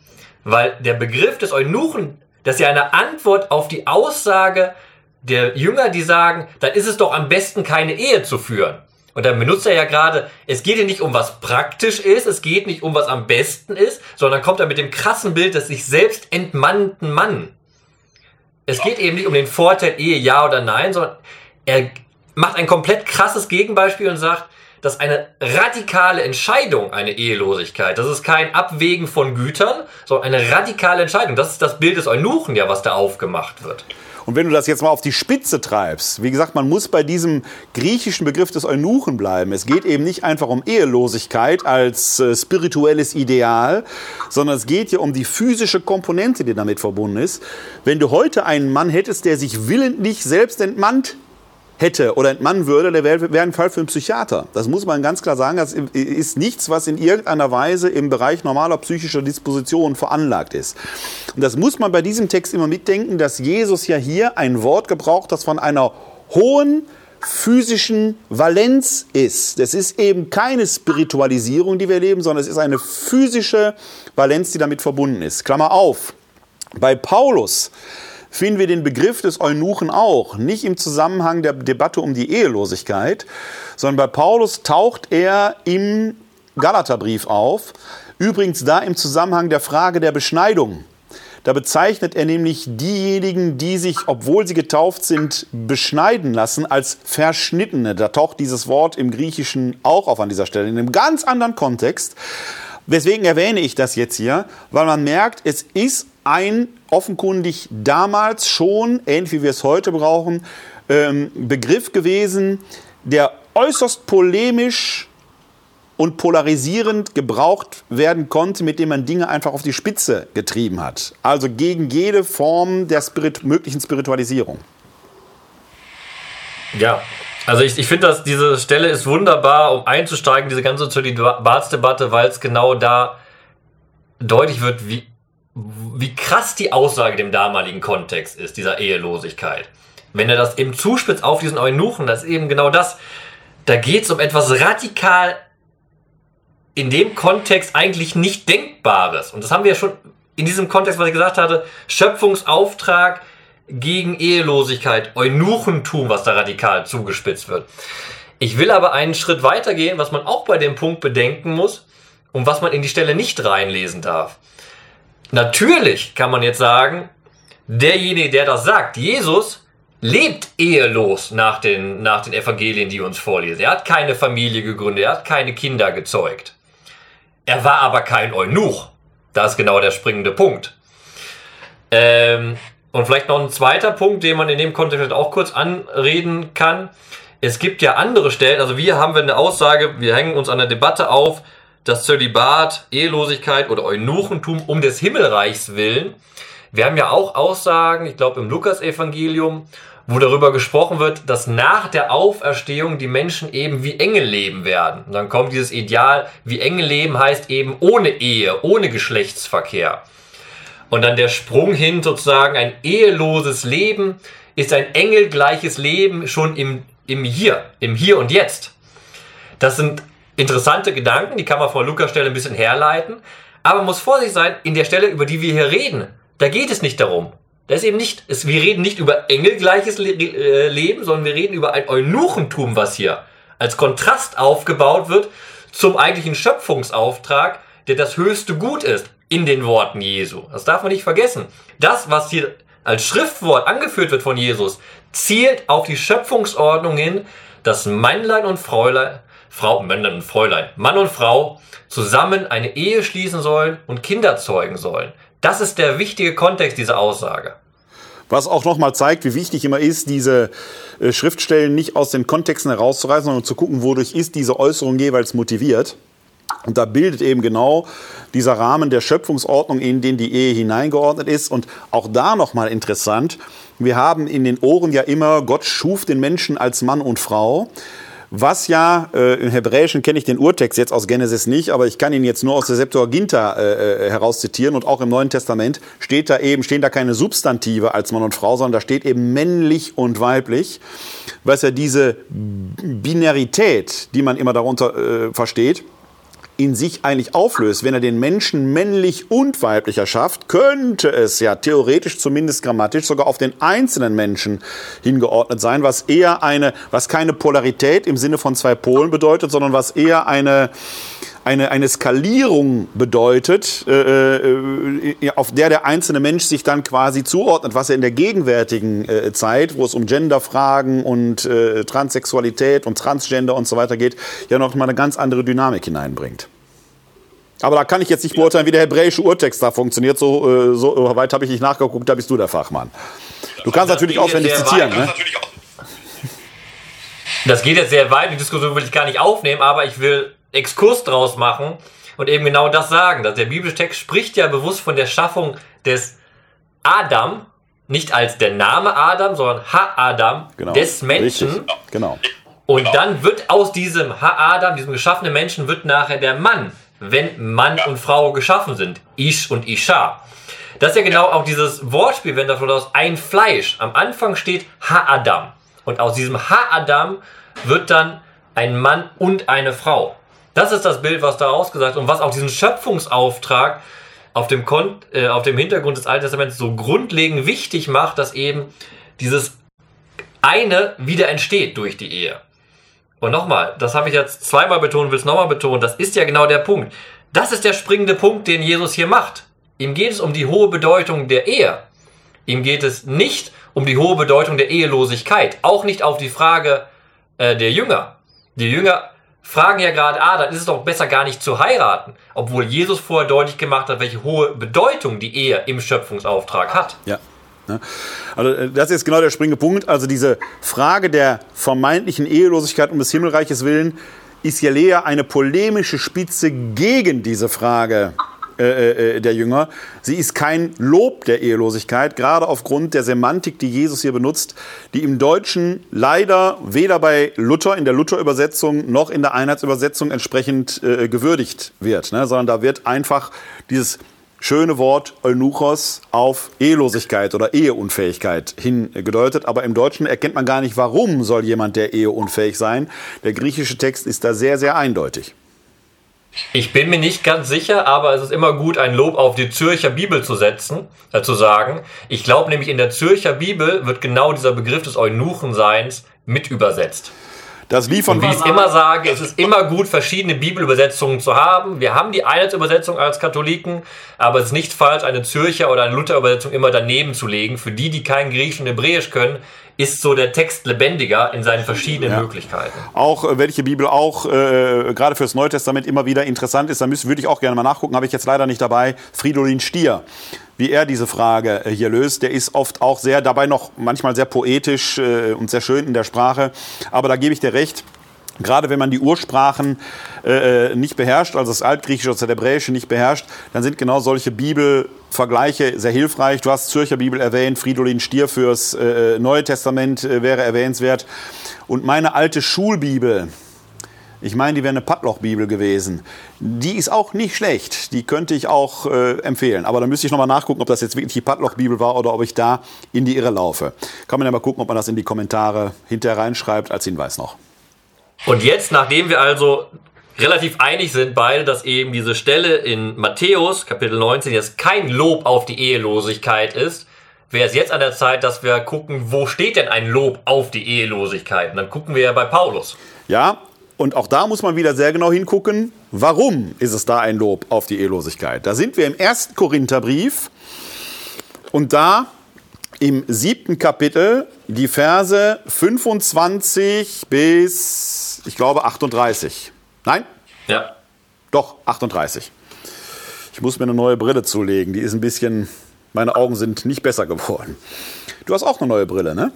Weil der Begriff des Eunuchen, das ist ja eine Antwort auf die Aussage der Jünger, die sagen, dann ist es doch am besten, keine Ehe zu führen. Und dann benutzt er ja gerade, es geht hier nicht um was praktisch ist, es geht nicht um was am besten ist, sondern kommt er mit dem krassen Bild des sich selbst entmannten Mann. Es geht eben nicht um den Vorteil Ehe ja oder nein, sondern er macht ein komplett krasses Gegenbeispiel und sagt, dass eine radikale Entscheidung eine Ehelosigkeit, das ist kein Abwägen von Gütern, sondern eine radikale Entscheidung. Das ist das Bild des Eunuchen ja, was da aufgemacht wird. Und wenn du das jetzt mal auf die Spitze treibst, wie gesagt, man muss bei diesem griechischen Begriff des Eunuchen bleiben. Es geht eben nicht einfach um Ehelosigkeit als äh, spirituelles Ideal, sondern es geht hier um die physische Komponente, die damit verbunden ist. Wenn du heute einen Mann hättest, der sich willentlich selbst entmannt hätte oder entmannen würde, der wäre wär ein Fall für einen Psychiater. Das muss man ganz klar sagen. Das ist nichts, was in irgendeiner Weise im Bereich normaler psychischer Disposition veranlagt ist. Und das muss man bei diesem Text immer mitdenken, dass Jesus ja hier ein Wort gebraucht, das von einer hohen physischen Valenz ist. Das ist eben keine Spiritualisierung, die wir erleben, sondern es ist eine physische Valenz, die damit verbunden ist. Klammer auf. Bei Paulus finden wir den Begriff des Eunuchen auch, nicht im Zusammenhang der Debatte um die Ehelosigkeit, sondern bei Paulus taucht er im Galaterbrief auf, übrigens da im Zusammenhang der Frage der Beschneidung. Da bezeichnet er nämlich diejenigen, die sich, obwohl sie getauft sind, beschneiden lassen als Verschnittene. Da taucht dieses Wort im Griechischen auch auf an dieser Stelle, in einem ganz anderen Kontext. Weswegen erwähne ich das jetzt hier? Weil man merkt, es ist ein offenkundig damals schon, ähnlich wie wir es heute brauchen, ähm, Begriff gewesen, der äußerst polemisch und polarisierend gebraucht werden konnte, mit dem man Dinge einfach auf die Spitze getrieben hat. Also gegen jede Form der Spirit möglichen Spiritualisierung. Ja, also ich, ich finde, dass diese Stelle ist wunderbar, um einzusteigen, diese ganze Zölibatsdebatte, weil es genau da deutlich wird, wie wie krass die Aussage dem damaligen Kontext ist, dieser Ehelosigkeit. Wenn er das eben zuspitzt auf diesen Eunuchen, das ist eben genau das, da geht es um etwas radikal in dem Kontext eigentlich nicht Denkbares. Und das haben wir ja schon in diesem Kontext, was ich gesagt hatte, Schöpfungsauftrag gegen Ehelosigkeit, Eunuchentum, was da radikal zugespitzt wird. Ich will aber einen Schritt weiter gehen, was man auch bei dem Punkt bedenken muss und was man in die Stelle nicht reinlesen darf. Natürlich kann man jetzt sagen, derjenige, der das sagt, Jesus, lebt ehelos nach den, nach den Evangelien, die uns vorlesen. Er hat keine Familie gegründet, er hat keine Kinder gezeugt. Er war aber kein Eunuch. Das ist genau der springende Punkt. Ähm, und vielleicht noch ein zweiter Punkt, den man in dem Kontext auch kurz anreden kann. Es gibt ja andere Stellen, also wir haben wir eine Aussage, wir hängen uns an der Debatte auf, das Zölibat, Ehelosigkeit oder Eunuchentum um des Himmelreichs willen. Wir haben ja auch Aussagen, ich glaube im Lukas-Evangelium, wo darüber gesprochen wird, dass nach der Auferstehung die Menschen eben wie Engel leben werden. Und dann kommt dieses Ideal, wie Engel leben heißt eben ohne Ehe, ohne Geschlechtsverkehr. Und dann der Sprung hin sozusagen ein eheloses Leben ist ein engelgleiches Leben schon im, im Hier, im Hier und Jetzt. Das sind interessante Gedanken, die kann man von Lukas Stelle ein bisschen herleiten. Aber man muss vorsichtig sein, in der Stelle, über die wir hier reden, da geht es nicht darum. Da ist eben nicht, es, wir reden nicht über engelgleiches Le äh, Leben, sondern wir reden über ein Eunuchentum, was hier als Kontrast aufgebaut wird zum eigentlichen Schöpfungsauftrag, der das höchste Gut ist in den Worten Jesu. Das darf man nicht vergessen. Das, was hier als Schriftwort angeführt wird von Jesus, zielt auf die Schöpfungsordnung hin, dass Männlein und Fräulein Frau, Männlein und Fräulein, Mann und Frau zusammen eine Ehe schließen sollen und Kinder zeugen sollen. Das ist der wichtige Kontext dieser Aussage. Was auch nochmal zeigt, wie wichtig immer ist, diese äh, Schriftstellen nicht aus den Kontexten herauszureißen, sondern zu gucken, wodurch ist diese Äußerung jeweils motiviert. Und da bildet eben genau dieser Rahmen der Schöpfungsordnung, in den die Ehe hineingeordnet ist. Und auch da nochmal interessant, wir haben in den Ohren ja immer, Gott schuf den Menschen als Mann und Frau was ja, äh, im Hebräischen kenne ich den Urtext jetzt aus Genesis nicht, aber ich kann ihn jetzt nur aus der Septuaginta äh, äh, heraus zitieren und auch im Neuen Testament steht da eben, stehen da keine Substantive als Mann und Frau, sondern da steht eben männlich und weiblich, was ja diese Binarität, die man immer darunter äh, versteht, in sich eigentlich auflöst, wenn er den Menschen männlich und weiblich erschafft, könnte es ja theoretisch zumindest grammatisch sogar auf den einzelnen Menschen hingeordnet sein, was eher eine, was keine Polarität im Sinne von zwei Polen bedeutet, sondern was eher eine eine, eine Skalierung bedeutet, äh, äh, auf der der einzelne Mensch sich dann quasi zuordnet, was er in der gegenwärtigen äh, Zeit, wo es um Genderfragen und äh, Transsexualität und Transgender und so weiter geht, ja noch mal eine ganz andere Dynamik hineinbringt. Aber da kann ich jetzt nicht beurteilen, wie der hebräische Urtext da funktioniert. So, äh, so weit habe ich nicht nachgeguckt, da bist du der Fachmann. Du kannst natürlich aufwendig zitieren. Ne? Das geht jetzt sehr weit, die Diskussion will ich gar nicht aufnehmen, aber ich will Exkurs draus machen und eben genau das sagen. Dass der biblische Text spricht ja bewusst von der Schaffung des Adam, nicht als der Name Adam, sondern Ha-Adam, genau. des Menschen. Richtig. Genau. Und genau. dann wird aus diesem Ha-Adam, diesem geschaffenen Menschen, wird nachher der Mann, wenn Mann ja. und Frau geschaffen sind. Ish und Isha. Das ist ja genau auch dieses Wortspiel, wenn davon aus ein Fleisch. Am Anfang steht Ha-Adam. Und aus diesem Ha-Adam wird dann ein Mann und eine Frau. Das ist das Bild, was da ausgesagt und was auch diesen Schöpfungsauftrag auf dem, Kon äh, auf dem Hintergrund des Alten Testaments so grundlegend wichtig macht, dass eben dieses eine wieder entsteht durch die Ehe. Und nochmal, das habe ich jetzt zweimal betont, will es nochmal betonen, das ist ja genau der Punkt. Das ist der springende Punkt, den Jesus hier macht. Ihm geht es um die hohe Bedeutung der Ehe. Ihm geht es nicht um die hohe Bedeutung der Ehelosigkeit. Auch nicht auf die Frage äh, der Jünger. Die Jünger fragen ja gerade, ah, dann ist es doch besser gar nicht zu heiraten, obwohl Jesus vorher deutlich gemacht hat, welche hohe Bedeutung die Ehe im Schöpfungsauftrag hat. Ja. Ne? Also äh, das ist genau der springende Punkt. Also diese Frage der vermeintlichen Ehelosigkeit um des Himmelreiches willen ist ja leer eine polemische Spitze gegen diese Frage äh, äh, der Jünger. Sie ist kein Lob der Ehelosigkeit, gerade aufgrund der Semantik, die Jesus hier benutzt, die im Deutschen leider weder bei Luther in der Luther-Übersetzung noch in der Einheitsübersetzung entsprechend äh, gewürdigt wird, ne? sondern da wird einfach dieses schöne Wort Eunuchos auf Ehelosigkeit oder Eheunfähigkeit hingedeutet. Aber im Deutschen erkennt man gar nicht, warum soll jemand der eheunfähig sein. Der griechische Text ist da sehr, sehr eindeutig. Ich bin mir nicht ganz sicher, aber es ist immer gut, ein Lob auf die Zürcher Bibel zu setzen, äh, zu sagen. Ich glaube nämlich, in der Zürcher Bibel wird genau dieser Begriff des Eunuchenseins mit übersetzt. Das liefern Und wie ich immer sage, es ist immer gut, verschiedene Bibelübersetzungen zu haben. Wir haben die Einheitsübersetzung als Katholiken, aber es ist nicht falsch, eine Zürcher oder eine Luther-Übersetzung immer daneben zu legen. Für die, die kein Griechisch und Hebräisch können, ist so der Text lebendiger in seinen verschiedenen ja. Möglichkeiten. Auch äh, welche Bibel auch äh, gerade fürs Neue Testament immer wieder interessant ist, da müsste, würde ich auch gerne mal nachgucken, habe ich jetzt leider nicht dabei. Fridolin Stier, wie er diese Frage äh, hier löst, der ist oft auch sehr dabei noch manchmal sehr poetisch äh, und sehr schön in der Sprache, aber da gebe ich dir recht. Gerade wenn man die Ursprachen äh, äh, nicht beherrscht, also das Altgriechische oder das Hebräische nicht beherrscht, dann sind genau solche Bibelvergleiche sehr hilfreich. Du hast Zürcher Bibel erwähnt, Fridolin Stier fürs äh, Neue Testament äh, wäre erwähnenswert. Und meine alte Schulbibel, ich meine, die wäre eine Pattloch-Bibel gewesen. Die ist auch nicht schlecht. Die könnte ich auch äh, empfehlen. Aber da müsste ich nochmal nachgucken, ob das jetzt wirklich die Pattloch-Bibel war oder ob ich da in die Irre laufe. Kann man ja mal gucken, ob man das in die Kommentare hinterher reinschreibt, als Hinweis noch. Und jetzt, nachdem wir also relativ einig sind beide, dass eben diese Stelle in Matthäus Kapitel 19 jetzt kein Lob auf die Ehelosigkeit ist, wäre es jetzt an der Zeit, dass wir gucken, wo steht denn ein Lob auf die Ehelosigkeit? Und dann gucken wir ja bei Paulus. Ja, und auch da muss man wieder sehr genau hingucken, warum ist es da ein Lob auf die Ehelosigkeit? Da sind wir im ersten Korintherbrief und da im siebten Kapitel die Verse 25 bis, ich glaube, 38. Nein? Ja. Doch, 38. Ich muss mir eine neue Brille zulegen. Die ist ein bisschen, meine Augen sind nicht besser geworden. Du hast auch eine neue Brille, ne?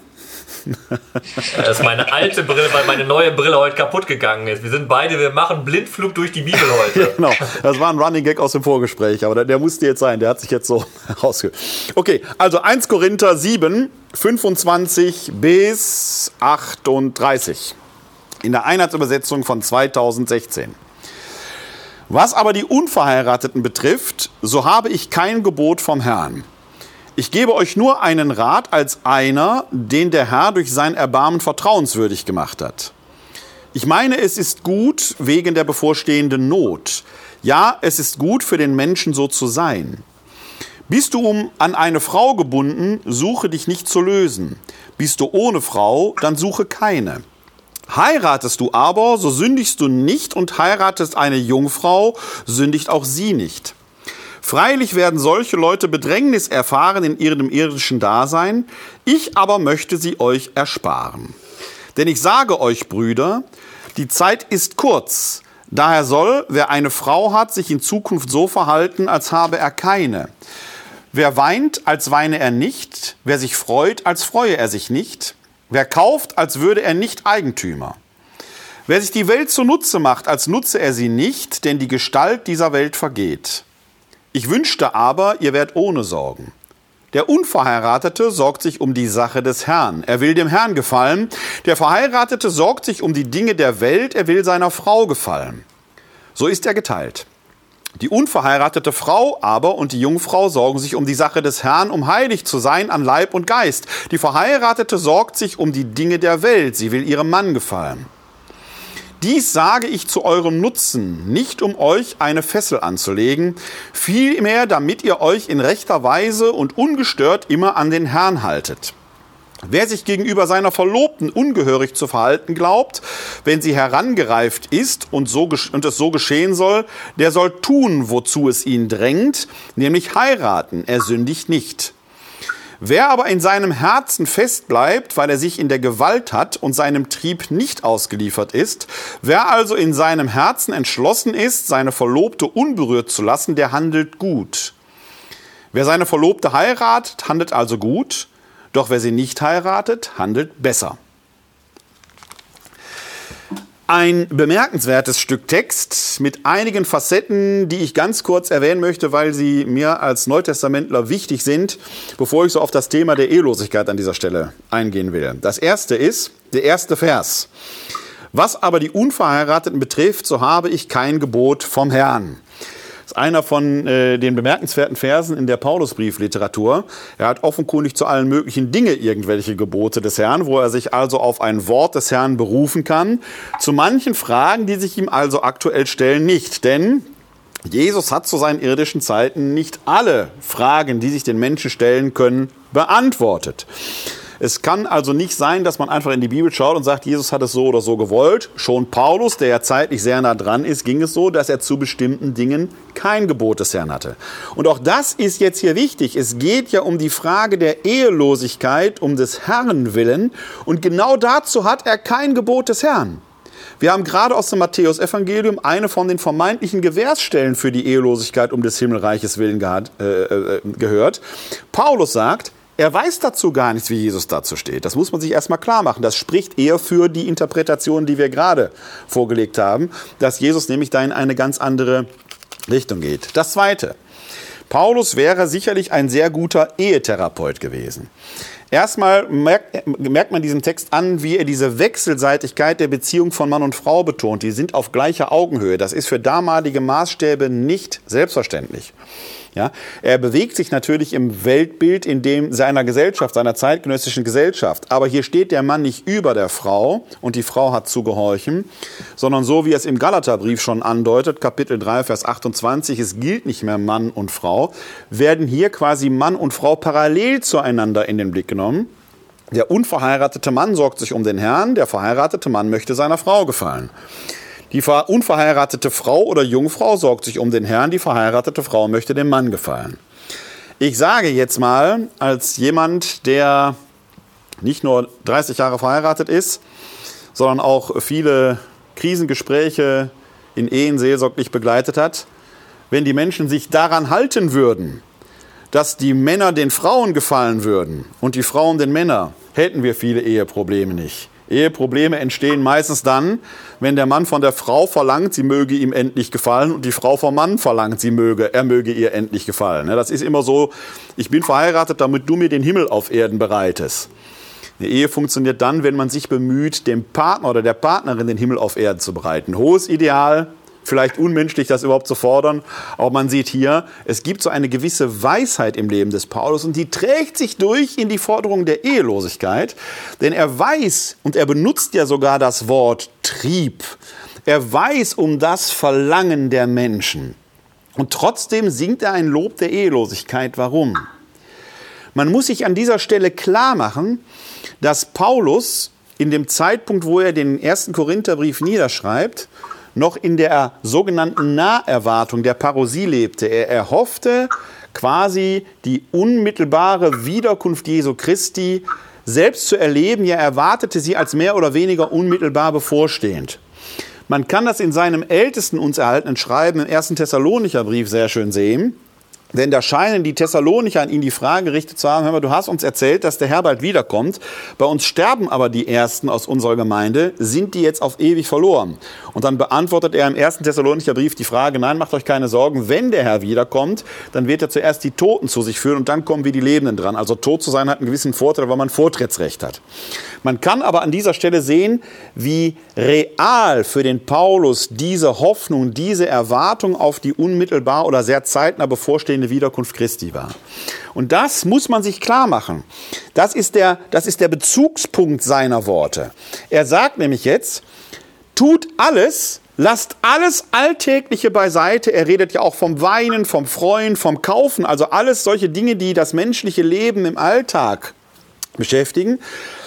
Das ist meine alte Brille, weil meine neue Brille heute kaputt gegangen ist. Wir sind beide, wir machen Blindflug durch die Bibel heute. (laughs) genau, das war ein Running Gag aus dem Vorgespräch, aber der, der musste jetzt sein, der hat sich jetzt so (laughs) rausgehört. Okay, also 1 Korinther 7, 25 bis 38 in der Einheitsübersetzung von 2016. Was aber die Unverheirateten betrifft, so habe ich kein Gebot vom Herrn. Ich gebe euch nur einen Rat als einer, den der Herr durch sein Erbarmen vertrauenswürdig gemacht hat. Ich meine, es ist gut wegen der bevorstehenden Not. Ja, es ist gut für den Menschen so zu sein. Bist du um an eine Frau gebunden, suche dich nicht zu lösen. Bist du ohne Frau, dann suche keine. Heiratest du aber, so sündigst du nicht und heiratest eine Jungfrau, sündigt auch sie nicht. Freilich werden solche Leute Bedrängnis erfahren in ihrem irdischen Dasein, ich aber möchte sie euch ersparen. Denn ich sage euch, Brüder, die Zeit ist kurz, daher soll, wer eine Frau hat, sich in Zukunft so verhalten, als habe er keine. Wer weint, als weine er nicht, wer sich freut, als freue er sich nicht, wer kauft, als würde er nicht Eigentümer. Wer sich die Welt zunutze macht, als nutze er sie nicht, denn die Gestalt dieser Welt vergeht. Ich wünschte aber, ihr werdet ohne Sorgen. Der Unverheiratete sorgt sich um die Sache des Herrn. Er will dem Herrn gefallen. Der Verheiratete sorgt sich um die Dinge der Welt. Er will seiner Frau gefallen. So ist er geteilt. Die unverheiratete Frau aber und die Jungfrau sorgen sich um die Sache des Herrn, um heilig zu sein an Leib und Geist. Die Verheiratete sorgt sich um die Dinge der Welt. Sie will ihrem Mann gefallen. Dies sage ich zu eurem Nutzen, nicht um euch eine Fessel anzulegen, vielmehr damit ihr euch in rechter Weise und ungestört immer an den Herrn haltet. Wer sich gegenüber seiner Verlobten ungehörig zu verhalten glaubt, wenn sie herangereift ist und, so, und es so geschehen soll, der soll tun, wozu es ihn drängt, nämlich heiraten, er sündigt nicht. Wer aber in seinem Herzen fest bleibt, weil er sich in der Gewalt hat und seinem Trieb nicht ausgeliefert ist, wer also in seinem Herzen entschlossen ist, seine Verlobte unberührt zu lassen, der handelt gut. Wer seine Verlobte heiratet, handelt also gut, doch wer sie nicht heiratet, handelt besser. Ein bemerkenswertes Stück Text mit einigen Facetten, die ich ganz kurz erwähnen möchte, weil sie mir als Neutestamentler wichtig sind, bevor ich so auf das Thema der Ehelosigkeit an dieser Stelle eingehen will. Das erste ist der erste Vers. Was aber die Unverheirateten betrifft, so habe ich kein Gebot vom Herrn ist einer von äh, den bemerkenswerten Versen in der Paulusbriefliteratur. Er hat offenkundig zu allen möglichen Dingen irgendwelche Gebote des Herrn, wo er sich also auf ein Wort des Herrn berufen kann. Zu manchen Fragen, die sich ihm also aktuell stellen, nicht. Denn Jesus hat zu seinen irdischen Zeiten nicht alle Fragen, die sich den Menschen stellen können, beantwortet. Es kann also nicht sein, dass man einfach in die Bibel schaut und sagt, Jesus hat es so oder so gewollt. Schon Paulus, der ja zeitlich sehr nah dran ist, ging es so, dass er zu bestimmten Dingen kein Gebot des Herrn hatte. Und auch das ist jetzt hier wichtig. Es geht ja um die Frage der Ehelosigkeit, um des Herrn willen. Und genau dazu hat er kein Gebot des Herrn. Wir haben gerade aus dem Matthäus-Evangelium eine von den vermeintlichen Gewährsstellen für die Ehelosigkeit um des Himmelreiches willen äh, äh, gehört. Paulus sagt, er weiß dazu gar nichts, wie Jesus dazu steht. Das muss man sich erstmal klar machen. Das spricht eher für die Interpretation, die wir gerade vorgelegt haben, dass Jesus nämlich da in eine ganz andere Richtung geht. Das Zweite. Paulus wäre sicherlich ein sehr guter Ehetherapeut gewesen. Erstmal merkt, merkt, man diesem Text an, wie er diese Wechselseitigkeit der Beziehung von Mann und Frau betont. Die sind auf gleicher Augenhöhe. Das ist für damalige Maßstäbe nicht selbstverständlich. Ja, er bewegt sich natürlich im Weltbild in dem seiner Gesellschaft, seiner zeitgenössischen Gesellschaft. Aber hier steht der Mann nicht über der Frau und die Frau hat zu gehorchen, sondern so wie es im Galaterbrief schon andeutet, Kapitel 3, Vers 28, es gilt nicht mehr Mann und Frau, werden hier quasi Mann und Frau parallel zueinander in den Blick genommen. Der unverheiratete Mann sorgt sich um den Herrn, der verheiratete Mann möchte seiner Frau gefallen. Die unverheiratete Frau oder Jungfrau sorgt sich um den Herrn, die verheiratete Frau möchte dem Mann gefallen. Ich sage jetzt mal, als jemand, der nicht nur 30 Jahre verheiratet ist, sondern auch viele Krisengespräche in Ehen seelsorglich begleitet hat, wenn die Menschen sich daran halten würden, dass die Männer den Frauen gefallen würden und die Frauen den Männern, hätten wir viele Eheprobleme nicht. Eheprobleme entstehen meistens dann, wenn der Mann von der Frau verlangt, sie möge ihm endlich gefallen und die Frau vom Mann verlangt, sie möge, er möge ihr endlich gefallen. Das ist immer so, ich bin verheiratet, damit du mir den Himmel auf Erden bereitest. Eine Ehe funktioniert dann, wenn man sich bemüht, dem Partner oder der Partnerin den Himmel auf Erden zu bereiten. Hohes Ideal, vielleicht unmenschlich, das überhaupt zu fordern. Aber man sieht hier, es gibt so eine gewisse Weisheit im Leben des Paulus und die trägt sich durch in die Forderung der Ehelosigkeit. Denn er weiß und er benutzt ja sogar das Wort Trieb. Er weiß um das Verlangen der Menschen. Und trotzdem singt er ein Lob der Ehelosigkeit. Warum? Man muss sich an dieser Stelle klar machen, dass Paulus in dem Zeitpunkt, wo er den ersten Korintherbrief niederschreibt, noch in der sogenannten Naherwartung der Parosie lebte. Er erhoffte quasi die unmittelbare Wiederkunft Jesu Christi selbst zu erleben. Ja, erwartete sie als mehr oder weniger unmittelbar bevorstehend. Man kann das in seinem ältesten uns erhaltenen Schreiben im ersten Thessalonicher Brief sehr schön sehen. Denn da scheinen die Thessalonicher an ihn die Frage gerichtet zu haben, hör mal, du hast uns erzählt, dass der Herr bald wiederkommt. Bei uns sterben aber die Ersten aus unserer Gemeinde. Sind die jetzt auf ewig verloren? Und dann beantwortet er im ersten Thessalonicher Brief die Frage, nein, macht euch keine Sorgen, wenn der Herr wiederkommt, dann wird er zuerst die Toten zu sich führen und dann kommen wir die Lebenden dran. Also tot zu sein hat einen gewissen Vorteil, weil man Vortrittsrecht hat. Man kann aber an dieser Stelle sehen, wie real für den Paulus diese Hoffnung, diese Erwartung auf die unmittelbar oder sehr zeitnah bevorstehende eine Wiederkunft Christi war. Und das muss man sich klar machen. Das ist der, das ist der Bezugspunkt seiner Worte. Er sagt nämlich jetzt, tut alles, Lasst alles Alltägliche beiseite. Er redet ja auch vom Weinen, vom Freuen, vom Kaufen, also alles solche Dinge, die das menschliche Leben im Alltag beschäftigen.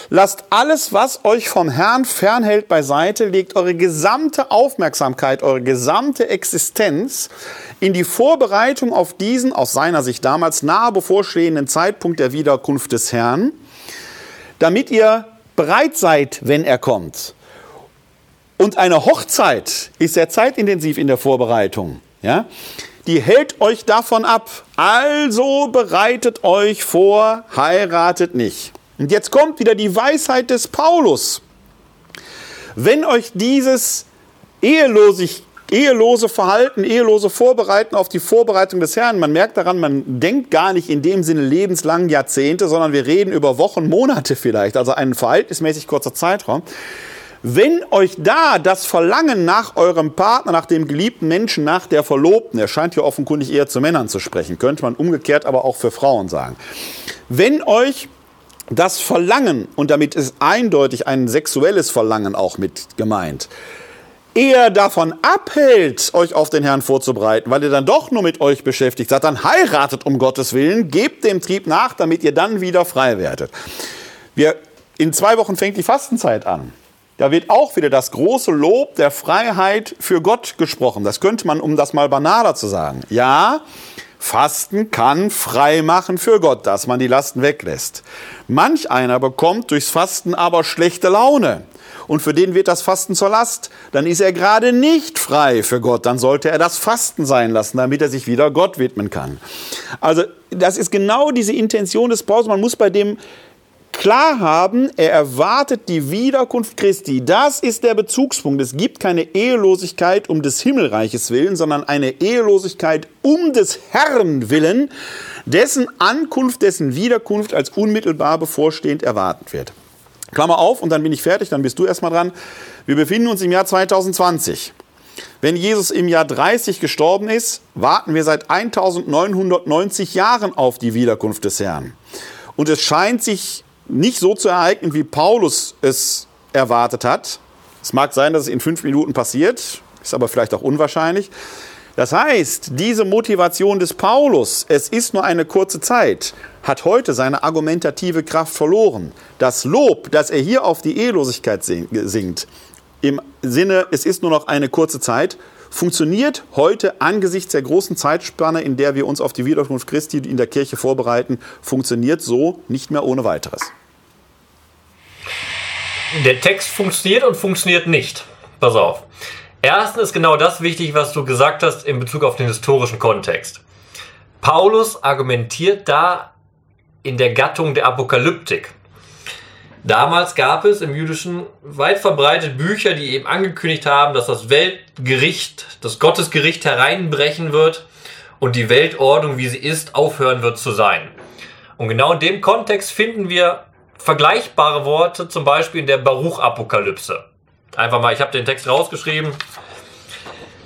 Lasst alles, was euch vom Herrn fernhält, beiseite, legt eure gesamte Aufmerksamkeit, eure gesamte Existenz in die Vorbereitung auf diesen, aus seiner Sicht damals nahe bevorstehenden Zeitpunkt der Wiederkunft des Herrn, damit ihr bereit seid, wenn er kommt. Und eine Hochzeit ist sehr zeitintensiv in der Vorbereitung. Ja? Die hält euch davon ab. Also bereitet euch vor, heiratet nicht. Und jetzt kommt wieder die Weisheit des Paulus. Wenn euch dieses ehelosig, ehelose Verhalten, ehelose Vorbereiten auf die Vorbereitung des Herrn, man merkt daran, man denkt gar nicht in dem Sinne lebenslang Jahrzehnte, sondern wir reden über Wochen, Monate vielleicht, also einen verhältnismäßig kurzer Zeitraum. Wenn euch da das Verlangen nach eurem Partner, nach dem geliebten Menschen, nach der Verlobten, er scheint hier offenkundig eher zu Männern zu sprechen, könnte man umgekehrt aber auch für Frauen sagen. Wenn euch das Verlangen, und damit ist eindeutig ein sexuelles Verlangen auch mit gemeint, eher davon abhält, euch auf den Herrn vorzubereiten, weil ihr dann doch nur mit euch beschäftigt seid, dann heiratet um Gottes Willen, gebt dem Trieb nach, damit ihr dann wieder frei werdet. Wir, in zwei Wochen fängt die Fastenzeit an. Da wird auch wieder das große Lob der Freiheit für Gott gesprochen. Das könnte man, um das mal banaler zu sagen. Ja, Fasten kann frei machen für Gott, dass man die Lasten weglässt. Manch einer bekommt durchs Fasten aber schlechte Laune. Und für den wird das Fasten zur Last. Dann ist er gerade nicht frei für Gott. Dann sollte er das Fasten sein lassen, damit er sich wieder Gott widmen kann. Also, das ist genau diese Intention des Paulus. Man muss bei dem klar haben, er erwartet die Wiederkunft Christi. Das ist der Bezugspunkt. Es gibt keine Ehelosigkeit um des Himmelreiches willen, sondern eine Ehelosigkeit um des Herrn willen, dessen Ankunft, dessen Wiederkunft als unmittelbar bevorstehend erwartet wird. Klammer auf, und dann bin ich fertig, dann bist du erstmal dran. Wir befinden uns im Jahr 2020. Wenn Jesus im Jahr 30 gestorben ist, warten wir seit 1990 Jahren auf die Wiederkunft des Herrn. Und es scheint sich nicht so zu ereignen, wie Paulus es erwartet hat. Es mag sein, dass es in fünf Minuten passiert, ist aber vielleicht auch unwahrscheinlich. Das heißt, diese Motivation des Paulus, es ist nur eine kurze Zeit, hat heute seine argumentative Kraft verloren. Das Lob, das er hier auf die Ehelosigkeit singt, im Sinne, es ist nur noch eine kurze Zeit, funktioniert heute angesichts der großen Zeitspanne, in der wir uns auf die Wiederkunft Christi in der Kirche vorbereiten, funktioniert so nicht mehr ohne weiteres. Der Text funktioniert und funktioniert nicht. Pass auf. Erstens ist genau das wichtig, was du gesagt hast in Bezug auf den historischen Kontext. Paulus argumentiert da in der Gattung der Apokalyptik. Damals gab es im Jüdischen weit verbreitet Bücher, die eben angekündigt haben, dass das Weltgericht, das Gottesgericht hereinbrechen wird und die Weltordnung, wie sie ist, aufhören wird zu sein. Und genau in dem Kontext finden wir vergleichbare Worte, zum Beispiel in der Baruch-Apokalypse. Einfach mal, ich habe den Text rausgeschrieben.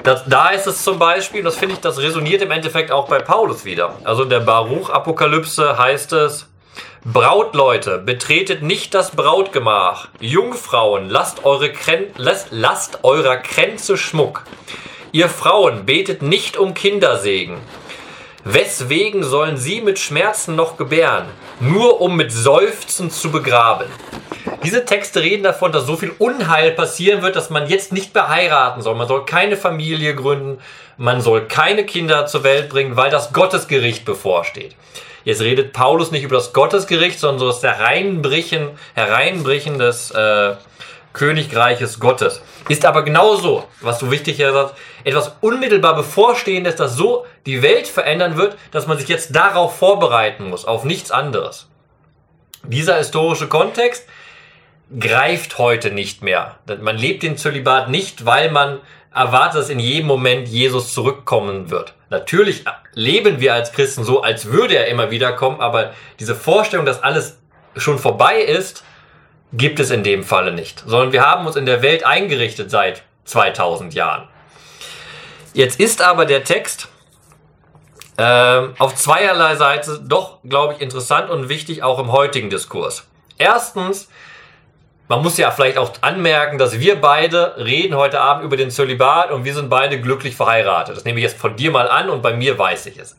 Das, da ist es zum Beispiel, das finde ich, das resoniert im Endeffekt auch bei Paulus wieder. Also in der Baruch-Apokalypse heißt es, Brautleute, betretet nicht das Brautgemach. Jungfrauen, lasst, eure Krän lasst, lasst eurer Kränze Schmuck. Ihr Frauen, betet nicht um Kindersegen. Weswegen sollen sie mit Schmerzen noch gebären? Nur um mit Seufzen zu begraben. Diese Texte reden davon, dass so viel Unheil passieren wird, dass man jetzt nicht mehr heiraten soll. Man soll keine Familie gründen. Man soll keine Kinder zur Welt bringen, weil das Gottesgericht bevorsteht. Jetzt redet Paulus nicht über das Gottesgericht, sondern so das Hereinbrechen, Hereinbrechen des äh, Königreiches Gottes. Ist aber genauso, was du wichtig sagst, etwas unmittelbar bevorstehendes, das so die Welt verändern wird, dass man sich jetzt darauf vorbereiten muss, auf nichts anderes. Dieser historische Kontext greift heute nicht mehr. Man lebt den Zölibat nicht, weil man erwartet, dass in jedem Moment Jesus zurückkommen wird. Natürlich leben wir als Christen so, als würde er immer wieder kommen, aber diese Vorstellung, dass alles schon vorbei ist, gibt es in dem Falle nicht, sondern wir haben uns in der Welt eingerichtet seit 2000 Jahren. Jetzt ist aber der Text äh, auf zweierlei Seite doch, glaube ich, interessant und wichtig auch im heutigen Diskurs. Erstens, man muss ja vielleicht auch anmerken, dass wir beide reden heute Abend über den Zölibat und wir sind beide glücklich verheiratet. Das nehme ich jetzt von dir mal an und bei mir weiß ich es.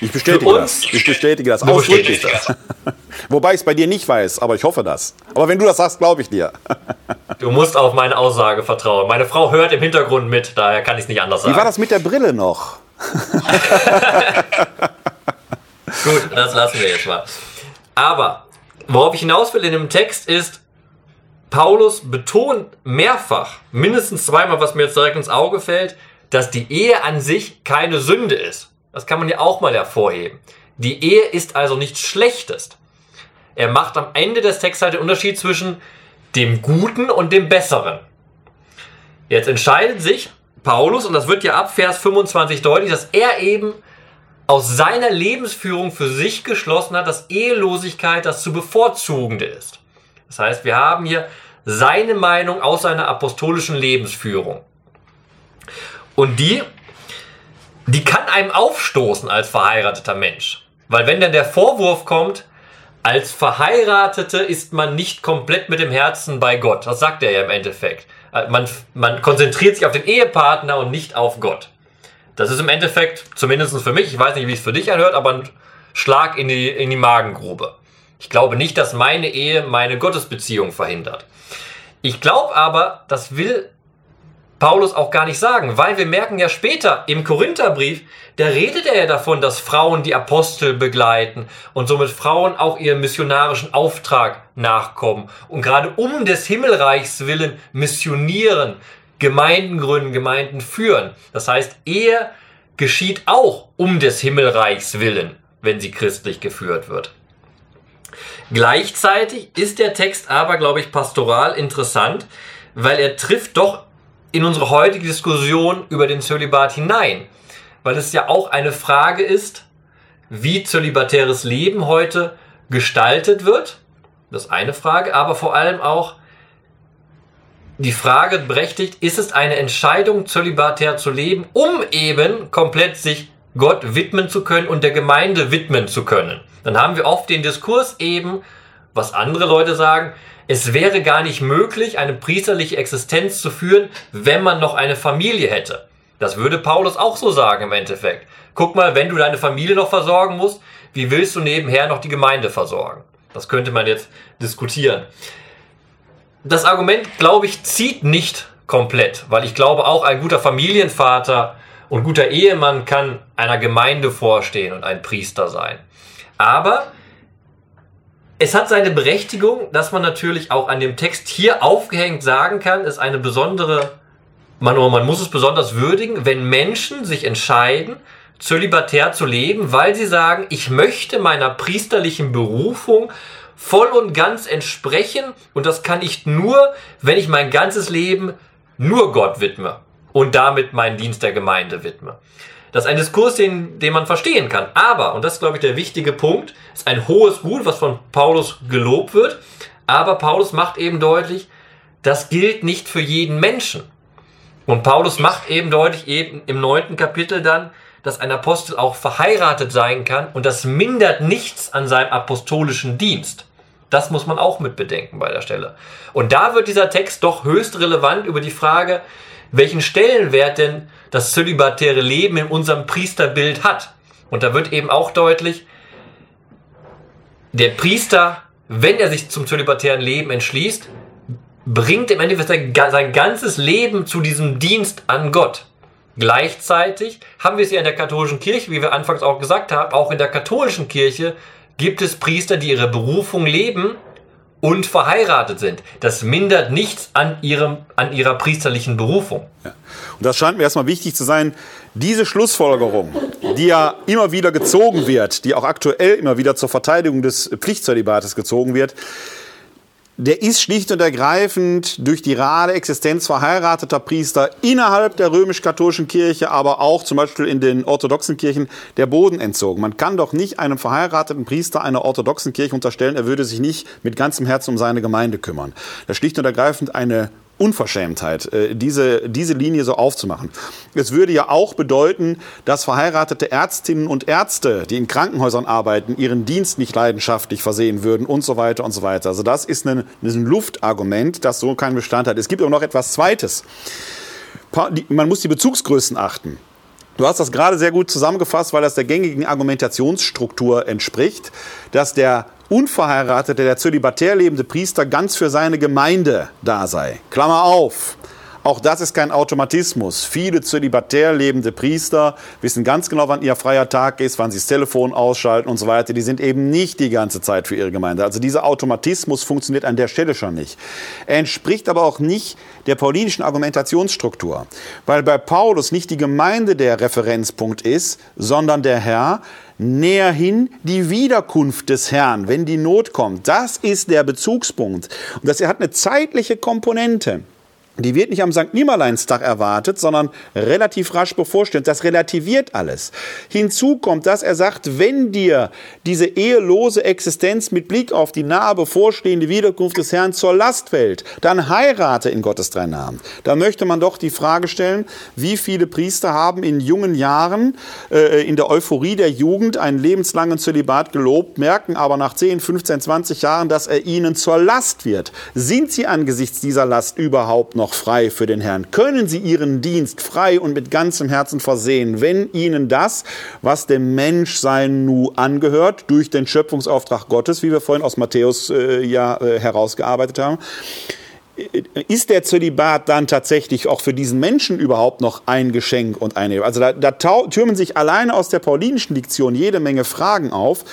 Ich bestätige das. Ich bestätige das. Bestätigst das. (laughs) Wobei ich es bei dir nicht weiß, aber ich hoffe das. Aber wenn du das sagst, glaube ich dir. (laughs) Du musst auf meine Aussage vertrauen. Meine Frau hört im Hintergrund mit, daher kann ich es nicht anders sagen. Wie war das mit der Brille noch? (laughs) Gut, das lassen wir jetzt mal. Aber worauf ich hinaus will in dem Text ist, Paulus betont mehrfach, mindestens zweimal, was mir jetzt direkt ins Auge fällt, dass die Ehe an sich keine Sünde ist. Das kann man ja auch mal hervorheben. Die Ehe ist also nichts Schlechtes. Er macht am Ende des Textes halt den Unterschied zwischen dem Guten und dem Besseren. Jetzt entscheidet sich Paulus, und das wird ja ab Vers 25 deutlich, dass er eben aus seiner Lebensführung für sich geschlossen hat, dass Ehelosigkeit das zu bevorzugende ist. Das heißt, wir haben hier seine Meinung aus seiner apostolischen Lebensführung. Und die die kann einem aufstoßen als verheirateter Mensch. Weil wenn dann der Vorwurf kommt, als Verheiratete ist man nicht komplett mit dem Herzen bei Gott. Das sagt er ja im Endeffekt. Äh, man, man konzentriert sich auf den Ehepartner und nicht auf Gott. Das ist im Endeffekt, zumindest für mich, ich weiß nicht, wie es für dich anhört, aber ein Schlag in die, in die Magengrube. Ich glaube nicht, dass meine Ehe meine Gottesbeziehung verhindert. Ich glaube aber, das will Paulus auch gar nicht sagen, weil wir merken ja später im Korintherbrief, da redet er ja davon, dass Frauen die Apostel begleiten und somit Frauen auch ihrem missionarischen Auftrag nachkommen und gerade um des Himmelreichs willen missionieren, Gemeinden gründen, Gemeinden führen. Das heißt, Ehe geschieht auch um des Himmelreichs willen, wenn sie christlich geführt wird. Gleichzeitig ist der Text aber, glaube ich, pastoral interessant, weil er trifft doch in unsere heutige Diskussion über den Zölibat hinein, weil es ja auch eine Frage ist, wie zölibatäres Leben heute gestaltet wird. Das ist eine Frage, aber vor allem auch die Frage berechtigt, ist es eine Entscheidung, zölibatär zu leben, um eben komplett sich Gott widmen zu können und der Gemeinde widmen zu können. Dann haben wir oft den Diskurs eben, was andere Leute sagen, es wäre gar nicht möglich, eine priesterliche Existenz zu führen, wenn man noch eine Familie hätte. Das würde Paulus auch so sagen im Endeffekt. Guck mal, wenn du deine Familie noch versorgen musst, wie willst du nebenher noch die Gemeinde versorgen? Das könnte man jetzt diskutieren. Das Argument, glaube ich, zieht nicht komplett, weil ich glaube, auch ein guter Familienvater und guter Ehemann kann einer Gemeinde vorstehen und ein Priester sein. Aber es hat seine Berechtigung, dass man natürlich auch an dem Text hier aufgehängt sagen kann, ist eine besondere, man, man muss es besonders würdigen, wenn Menschen sich entscheiden, zölibatär zu leben, weil sie sagen, ich möchte meiner priesterlichen Berufung voll und ganz entsprechen und das kann ich nur, wenn ich mein ganzes Leben nur Gott widme und damit meinen Dienst der Gemeinde widme. Das ist ein Diskurs, den, den man verstehen kann. Aber, und das ist, glaube ich, der wichtige Punkt, ist ein hohes Gut, was von Paulus gelobt wird. Aber Paulus macht eben deutlich, das gilt nicht für jeden Menschen. Und Paulus macht eben deutlich eben im neunten Kapitel dann, dass ein Apostel auch verheiratet sein kann und das mindert nichts an seinem apostolischen Dienst. Das muss man auch mit bedenken bei der Stelle. Und da wird dieser Text doch höchst relevant über die Frage, welchen Stellenwert denn das zölibatäre Leben in unserem Priesterbild hat. Und da wird eben auch deutlich, der Priester, wenn er sich zum zölibatären Leben entschließt, bringt im Endeffekt sein ganzes Leben zu diesem Dienst an Gott. Gleichzeitig haben wir es ja in der katholischen Kirche, wie wir anfangs auch gesagt haben, auch in der katholischen Kirche gibt es Priester, die ihre Berufung leben und verheiratet sind. Das mindert nichts an, ihrem, an ihrer priesterlichen Berufung. Ja. Und das scheint mir erstmal wichtig zu sein, diese Schlussfolgerung, die ja immer wieder gezogen wird, die auch aktuell immer wieder zur Verteidigung des Pflichtzölibates gezogen wird, der ist schlicht und ergreifend durch die rade Existenz verheirateter Priester innerhalb der römisch-katholischen Kirche, aber auch zum Beispiel in den orthodoxen Kirchen der Boden entzogen. Man kann doch nicht einem verheirateten Priester einer orthodoxen Kirche unterstellen, er würde sich nicht mit ganzem Herzen um seine Gemeinde kümmern. Das ist schlicht und ergreifend eine Unverschämtheit, äh, diese, diese Linie so aufzumachen. Es würde ja auch bedeuten, dass verheiratete Ärztinnen und Ärzte, die in Krankenhäusern arbeiten, ihren Dienst nicht leidenschaftlich versehen würden und so weiter und so weiter. Also das ist ein, ein Luftargument, das so keinen Bestand hat. Es gibt aber noch etwas Zweites. Man muss die Bezugsgrößen achten. Du hast das gerade sehr gut zusammengefasst, weil das der gängigen Argumentationsstruktur entspricht, dass der unverheiratete, der zölibatär lebende Priester ganz für seine Gemeinde da sei. Klammer auf. Auch das ist kein Automatismus. Viele zölibatär lebende Priester wissen ganz genau, wann ihr freier Tag ist, wann sie das Telefon ausschalten und so weiter. Die sind eben nicht die ganze Zeit für ihre Gemeinde. Also dieser Automatismus funktioniert an der Stelle schon nicht. Er entspricht aber auch nicht der paulinischen Argumentationsstruktur, weil bei Paulus nicht die Gemeinde der Referenzpunkt ist, sondern der Herr, näher hin die Wiederkunft des Herrn, wenn die Not kommt. Das ist der Bezugspunkt. Und das hat eine zeitliche Komponente. Die wird nicht am St. Nimmerleinstag erwartet, sondern relativ rasch bevorsteht. Das relativiert alles. Hinzu kommt, dass er sagt, wenn dir diese ehelose Existenz mit Blick auf die nahe bevorstehende Wiederkunft des Herrn zur Last fällt, dann heirate in Gottes drei Namen. Da möchte man doch die Frage stellen, wie viele Priester haben in jungen Jahren, äh, in der Euphorie der Jugend, einen lebenslangen Zölibat gelobt, merken aber nach 10, 15, 20 Jahren, dass er ihnen zur Last wird. Sind sie angesichts dieser Last überhaupt noch noch frei für den Herrn? Können Sie Ihren Dienst frei und mit ganzem Herzen versehen, wenn Ihnen das, was dem Menschsein nu angehört, durch den Schöpfungsauftrag Gottes, wie wir vorhin aus Matthäus äh, ja äh, herausgearbeitet haben, ist der Zölibat dann tatsächlich auch für diesen Menschen überhaupt noch ein Geschenk und eine? Also da, da türmen sich alleine aus der paulinischen Diktion jede Menge Fragen auf,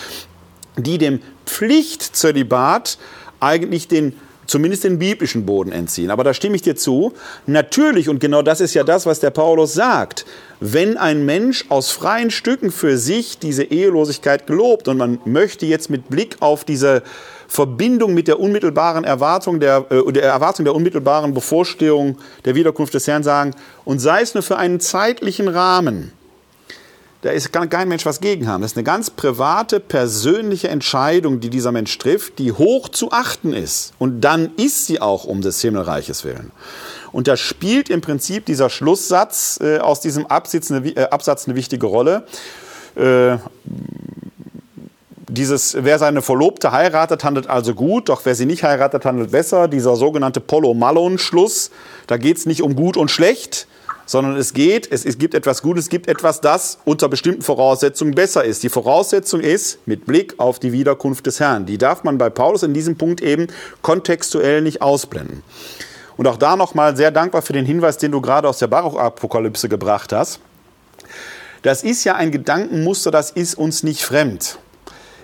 die dem Pflichtzölibat eigentlich den zumindest den biblischen Boden entziehen. Aber da stimme ich dir zu. Natürlich, und genau das ist ja das, was der Paulus sagt, wenn ein Mensch aus freien Stücken für sich diese Ehelosigkeit gelobt und man möchte jetzt mit Blick auf diese Verbindung mit der unmittelbaren Erwartung der, äh, der Erwartung der unmittelbaren Bevorstehung der Wiederkunft des Herrn sagen, und sei es nur für einen zeitlichen Rahmen, da ist, kann kein Mensch was gegen haben. Das ist eine ganz private, persönliche Entscheidung, die dieser Mensch trifft, die hoch zu achten ist. Und dann ist sie auch um des Himmelreiches willen. Und da spielt im Prinzip dieser Schlusssatz äh, aus diesem Absatz eine, äh, Absatz eine wichtige Rolle. Äh, dieses, wer seine Verlobte heiratet, handelt also gut, doch wer sie nicht heiratet, handelt besser. Dieser sogenannte Polo-Mallon-Schluss, da geht es nicht um gut und schlecht, sondern es geht, es, es gibt etwas Gutes, es gibt etwas, das unter bestimmten Voraussetzungen besser ist. Die Voraussetzung ist mit Blick auf die Wiederkunft des Herrn. Die darf man bei Paulus in diesem Punkt eben kontextuell nicht ausblenden. Und auch da nochmal sehr dankbar für den Hinweis, den du gerade aus der Baruch-Apokalypse gebracht hast. Das ist ja ein Gedankenmuster, das ist uns nicht fremd.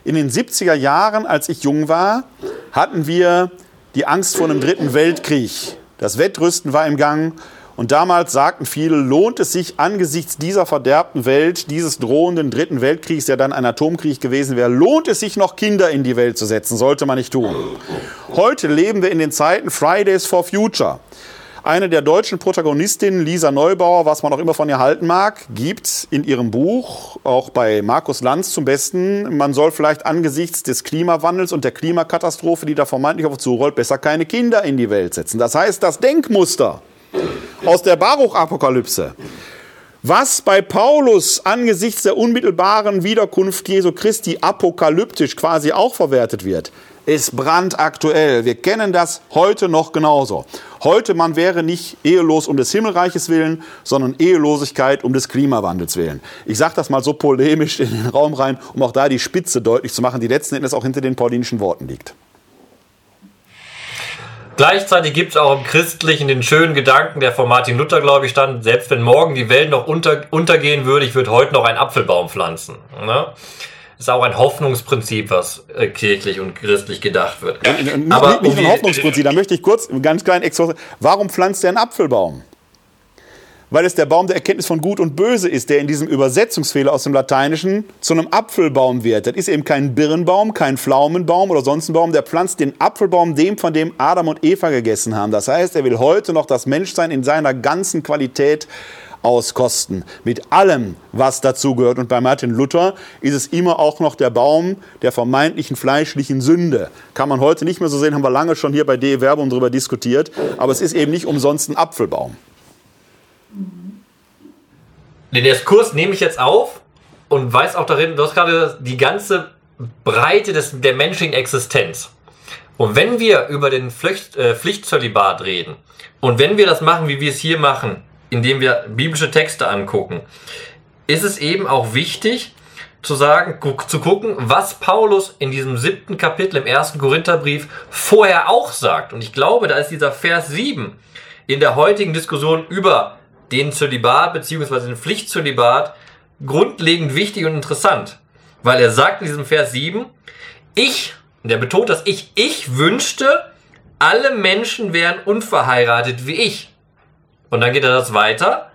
In den 70er Jahren, als ich jung war, hatten wir die Angst vor einem dritten Weltkrieg. Das Wettrüsten war im Gang und damals sagten viele, lohnt es sich angesichts dieser verderbten Welt, dieses drohenden dritten Weltkriegs, der dann ein Atomkrieg gewesen wäre, lohnt es sich noch Kinder in die Welt zu setzen? Sollte man nicht tun. Heute leben wir in den Zeiten Fridays for Future. Eine der deutschen Protagonistinnen, Lisa Neubauer, was man auch immer von ihr halten mag, gibt in ihrem Buch, auch bei Markus Lanz zum Besten, man soll vielleicht angesichts des Klimawandels und der Klimakatastrophe, die da vermeintlich auf uns zurollt, besser keine Kinder in die Welt setzen. Das heißt, das Denkmuster, aus der Baruch-Apokalypse. Was bei Paulus angesichts der unmittelbaren Wiederkunft Jesu Christi apokalyptisch quasi auch verwertet wird, ist brandaktuell. Wir kennen das heute noch genauso. Heute, man wäre nicht ehelos um des Himmelreiches willen, sondern Ehelosigkeit um des Klimawandels willen. Ich sage das mal so polemisch in den Raum rein, um auch da die Spitze deutlich zu machen, die letzten Endes auch hinter den paulinischen Worten liegt. Gleichzeitig gibt es auch im Christlichen den schönen Gedanken, der von Martin Luther, glaube ich, stand, selbst wenn morgen die Welt noch unter, untergehen würde, ich würde heute noch einen Apfelbaum pflanzen. Ne? Ist auch ein Hoffnungsprinzip, was äh, kirchlich und christlich gedacht wird. Ja, nicht, Aber nicht, nicht ein Hoffnungsprinzip, da möchte ich kurz einen ganz kleinen Exkurs. Warum pflanzt er einen Apfelbaum? Weil es der Baum der Erkenntnis von Gut und Böse ist, der in diesem Übersetzungsfehler aus dem Lateinischen zu einem Apfelbaum wird. Das ist eben kein Birnbaum, kein Pflaumenbaum oder sonst ein Baum, der pflanzt den Apfelbaum dem, von dem Adam und Eva gegessen haben. Das heißt, er will heute noch das Menschsein in seiner ganzen Qualität auskosten. Mit allem, was dazugehört. Und bei Martin Luther ist es immer auch noch der Baum der vermeintlichen fleischlichen Sünde. Kann man heute nicht mehr so sehen, haben wir lange schon hier bei DE Werbung darüber diskutiert. Aber es ist eben nicht umsonst ein Apfelbaum. Den Diskurs nehme ich jetzt auf und weiß auch darin, du hast gerade die ganze Breite des, der menschlichen Existenz. Und wenn wir über den Pflicht, äh, Pflichtzölibat reden und wenn wir das machen, wie wir es hier machen, indem wir biblische Texte angucken, ist es eben auch wichtig zu sagen, zu gucken, was Paulus in diesem siebten Kapitel im ersten Korintherbrief vorher auch sagt. Und ich glaube, da ist dieser Vers 7 in der heutigen Diskussion über den Zölibat bzw. den Pflichtzölibat grundlegend wichtig und interessant. Weil er sagt in diesem Vers 7, ich, der betont das ich, ich wünschte, alle Menschen wären unverheiratet wie ich. Und dann geht er das weiter.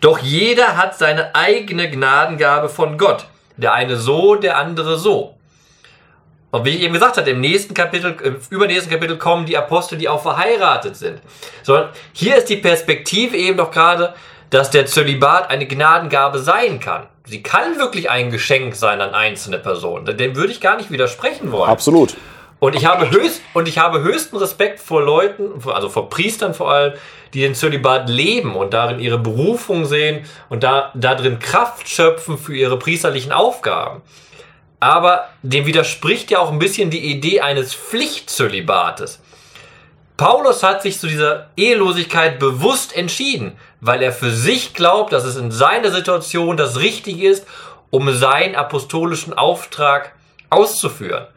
Doch jeder hat seine eigene Gnadengabe von Gott. Der eine so, der andere so. Und wie ich eben gesagt habe, im nächsten Kapitel, im übernächsten Kapitel kommen die Apostel, die auch verheiratet sind. Sondern hier ist die Perspektive eben doch gerade, dass der Zölibat eine Gnadengabe sein kann. Sie kann wirklich ein Geschenk sein an einzelne Personen. Dem würde ich gar nicht widersprechen wollen. Absolut. Und ich habe höchst, und ich habe höchsten Respekt vor Leuten, also vor Priestern vor allem, die den Zölibat leben und darin ihre Berufung sehen und da, darin Kraft schöpfen für ihre priesterlichen Aufgaben aber dem widerspricht ja auch ein bisschen die Idee eines Pflichtzölibates. Paulus hat sich zu dieser Ehelosigkeit bewusst entschieden, weil er für sich glaubt, dass es in seiner Situation das Richtige ist, um seinen apostolischen Auftrag auszuführen.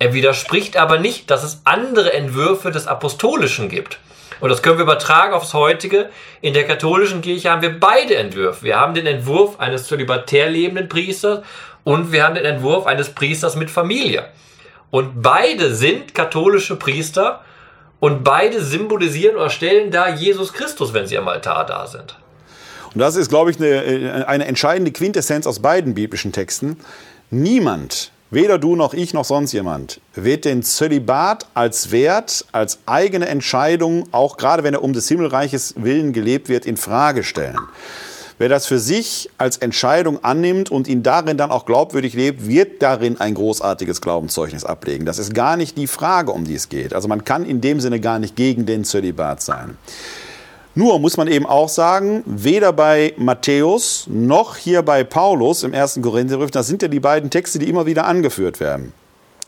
Er widerspricht aber nicht, dass es andere Entwürfe des Apostolischen gibt. Und das können wir übertragen aufs heutige. In der katholischen Kirche haben wir beide Entwürfe. Wir haben den Entwurf eines zölibatär lebenden Priesters und wir haben den Entwurf eines Priesters mit Familie. Und beide sind katholische Priester und beide symbolisieren oder stellen da Jesus Christus, wenn sie am Altar da sind. Und das ist, glaube ich, eine, eine entscheidende Quintessenz aus beiden biblischen Texten. Niemand, weder du noch ich noch sonst jemand, wird den Zölibat als Wert, als eigene Entscheidung, auch gerade wenn er um des Himmelreiches willen gelebt wird, in Frage stellen. Wer das für sich als Entscheidung annimmt und ihn darin dann auch glaubwürdig lebt, wird darin ein großartiges Glaubenszeugnis ablegen. Das ist gar nicht die Frage, um die es geht. Also man kann in dem Sinne gar nicht gegen den Zölibat sein. Nur muss man eben auch sagen, weder bei Matthäus noch hier bei Paulus im ersten Korintherbrief, das sind ja die beiden Texte, die immer wieder angeführt werden,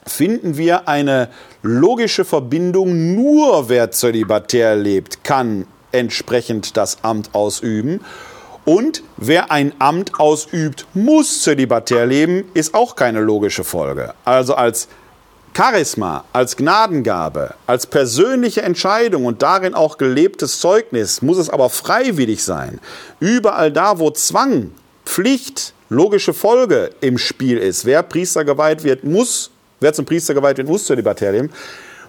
finden wir eine logische Verbindung, nur wer zölibatär lebt, kann entsprechend das Amt ausüben und wer ein Amt ausübt, muss zölibatär leben, ist auch keine logische Folge. Also als Charisma, als Gnadengabe, als persönliche Entscheidung und darin auch gelebtes Zeugnis muss es aber freiwillig sein. Überall da, wo Zwang, Pflicht, logische Folge im Spiel ist, wer Priester geweiht wird, muss, wer zum Priester geweiht wird, muss zölibatär leben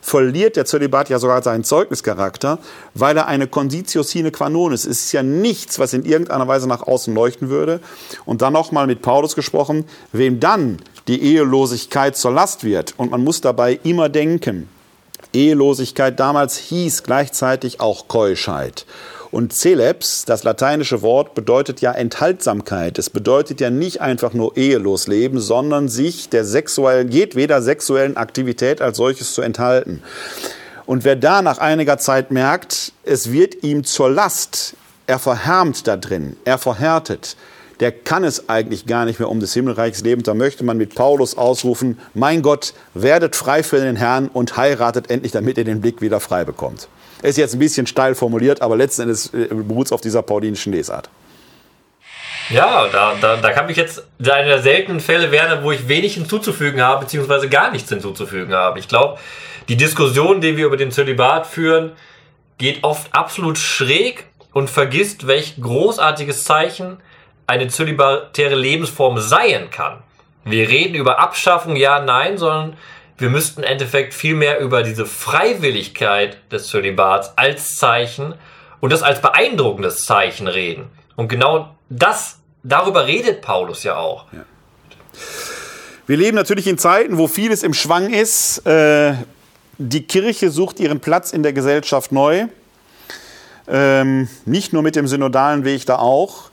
verliert der Zölibat ja sogar seinen Zeugnischarakter, weil er eine Conditio sine qua non ist. Es ist ja nichts, was in irgendeiner Weise nach außen leuchten würde. Und dann nochmal mit Paulus gesprochen, wem dann die Ehelosigkeit zur Last wird. Und man muss dabei immer denken, Ehelosigkeit damals hieß gleichzeitig auch Keuschheit. Und Celebs, das lateinische Wort, bedeutet ja Enthaltsamkeit. Es bedeutet ja nicht einfach nur ehelos leben, sondern sich der sexuellen, jedweder sexuellen Aktivität als solches zu enthalten. Und wer da nach einiger Zeit merkt, es wird ihm zur Last, er verhärmt da drin, er verhärtet, der kann es eigentlich gar nicht mehr um des Himmelreichs leben. Da möchte man mit Paulus ausrufen, mein Gott, werdet frei für den Herrn und heiratet endlich, damit ihr den Blick wieder frei bekommt. Ist jetzt ein bisschen steil formuliert, aber letzten Endes äh, beruht es auf dieser paulinischen Lesart. Ja, da, da, da kann ich jetzt einer der seltenen Fälle werden, wo ich wenig hinzuzufügen habe, beziehungsweise gar nichts hinzuzufügen habe. Ich glaube, die Diskussion, die wir über den Zölibat führen, geht oft absolut schräg und vergisst, welch großartiges Zeichen eine zölibatäre Lebensform sein kann. Wir reden über Abschaffung, ja, nein, sondern wir müssten im Endeffekt viel mehr über diese Freiwilligkeit des Zölibats als Zeichen und das als beeindruckendes Zeichen reden. Und genau das, darüber redet Paulus ja auch. Ja. Wir leben natürlich in Zeiten, wo vieles im Schwang ist. Äh, die Kirche sucht ihren Platz in der Gesellschaft neu. Ähm, nicht nur mit dem synodalen Weg da auch.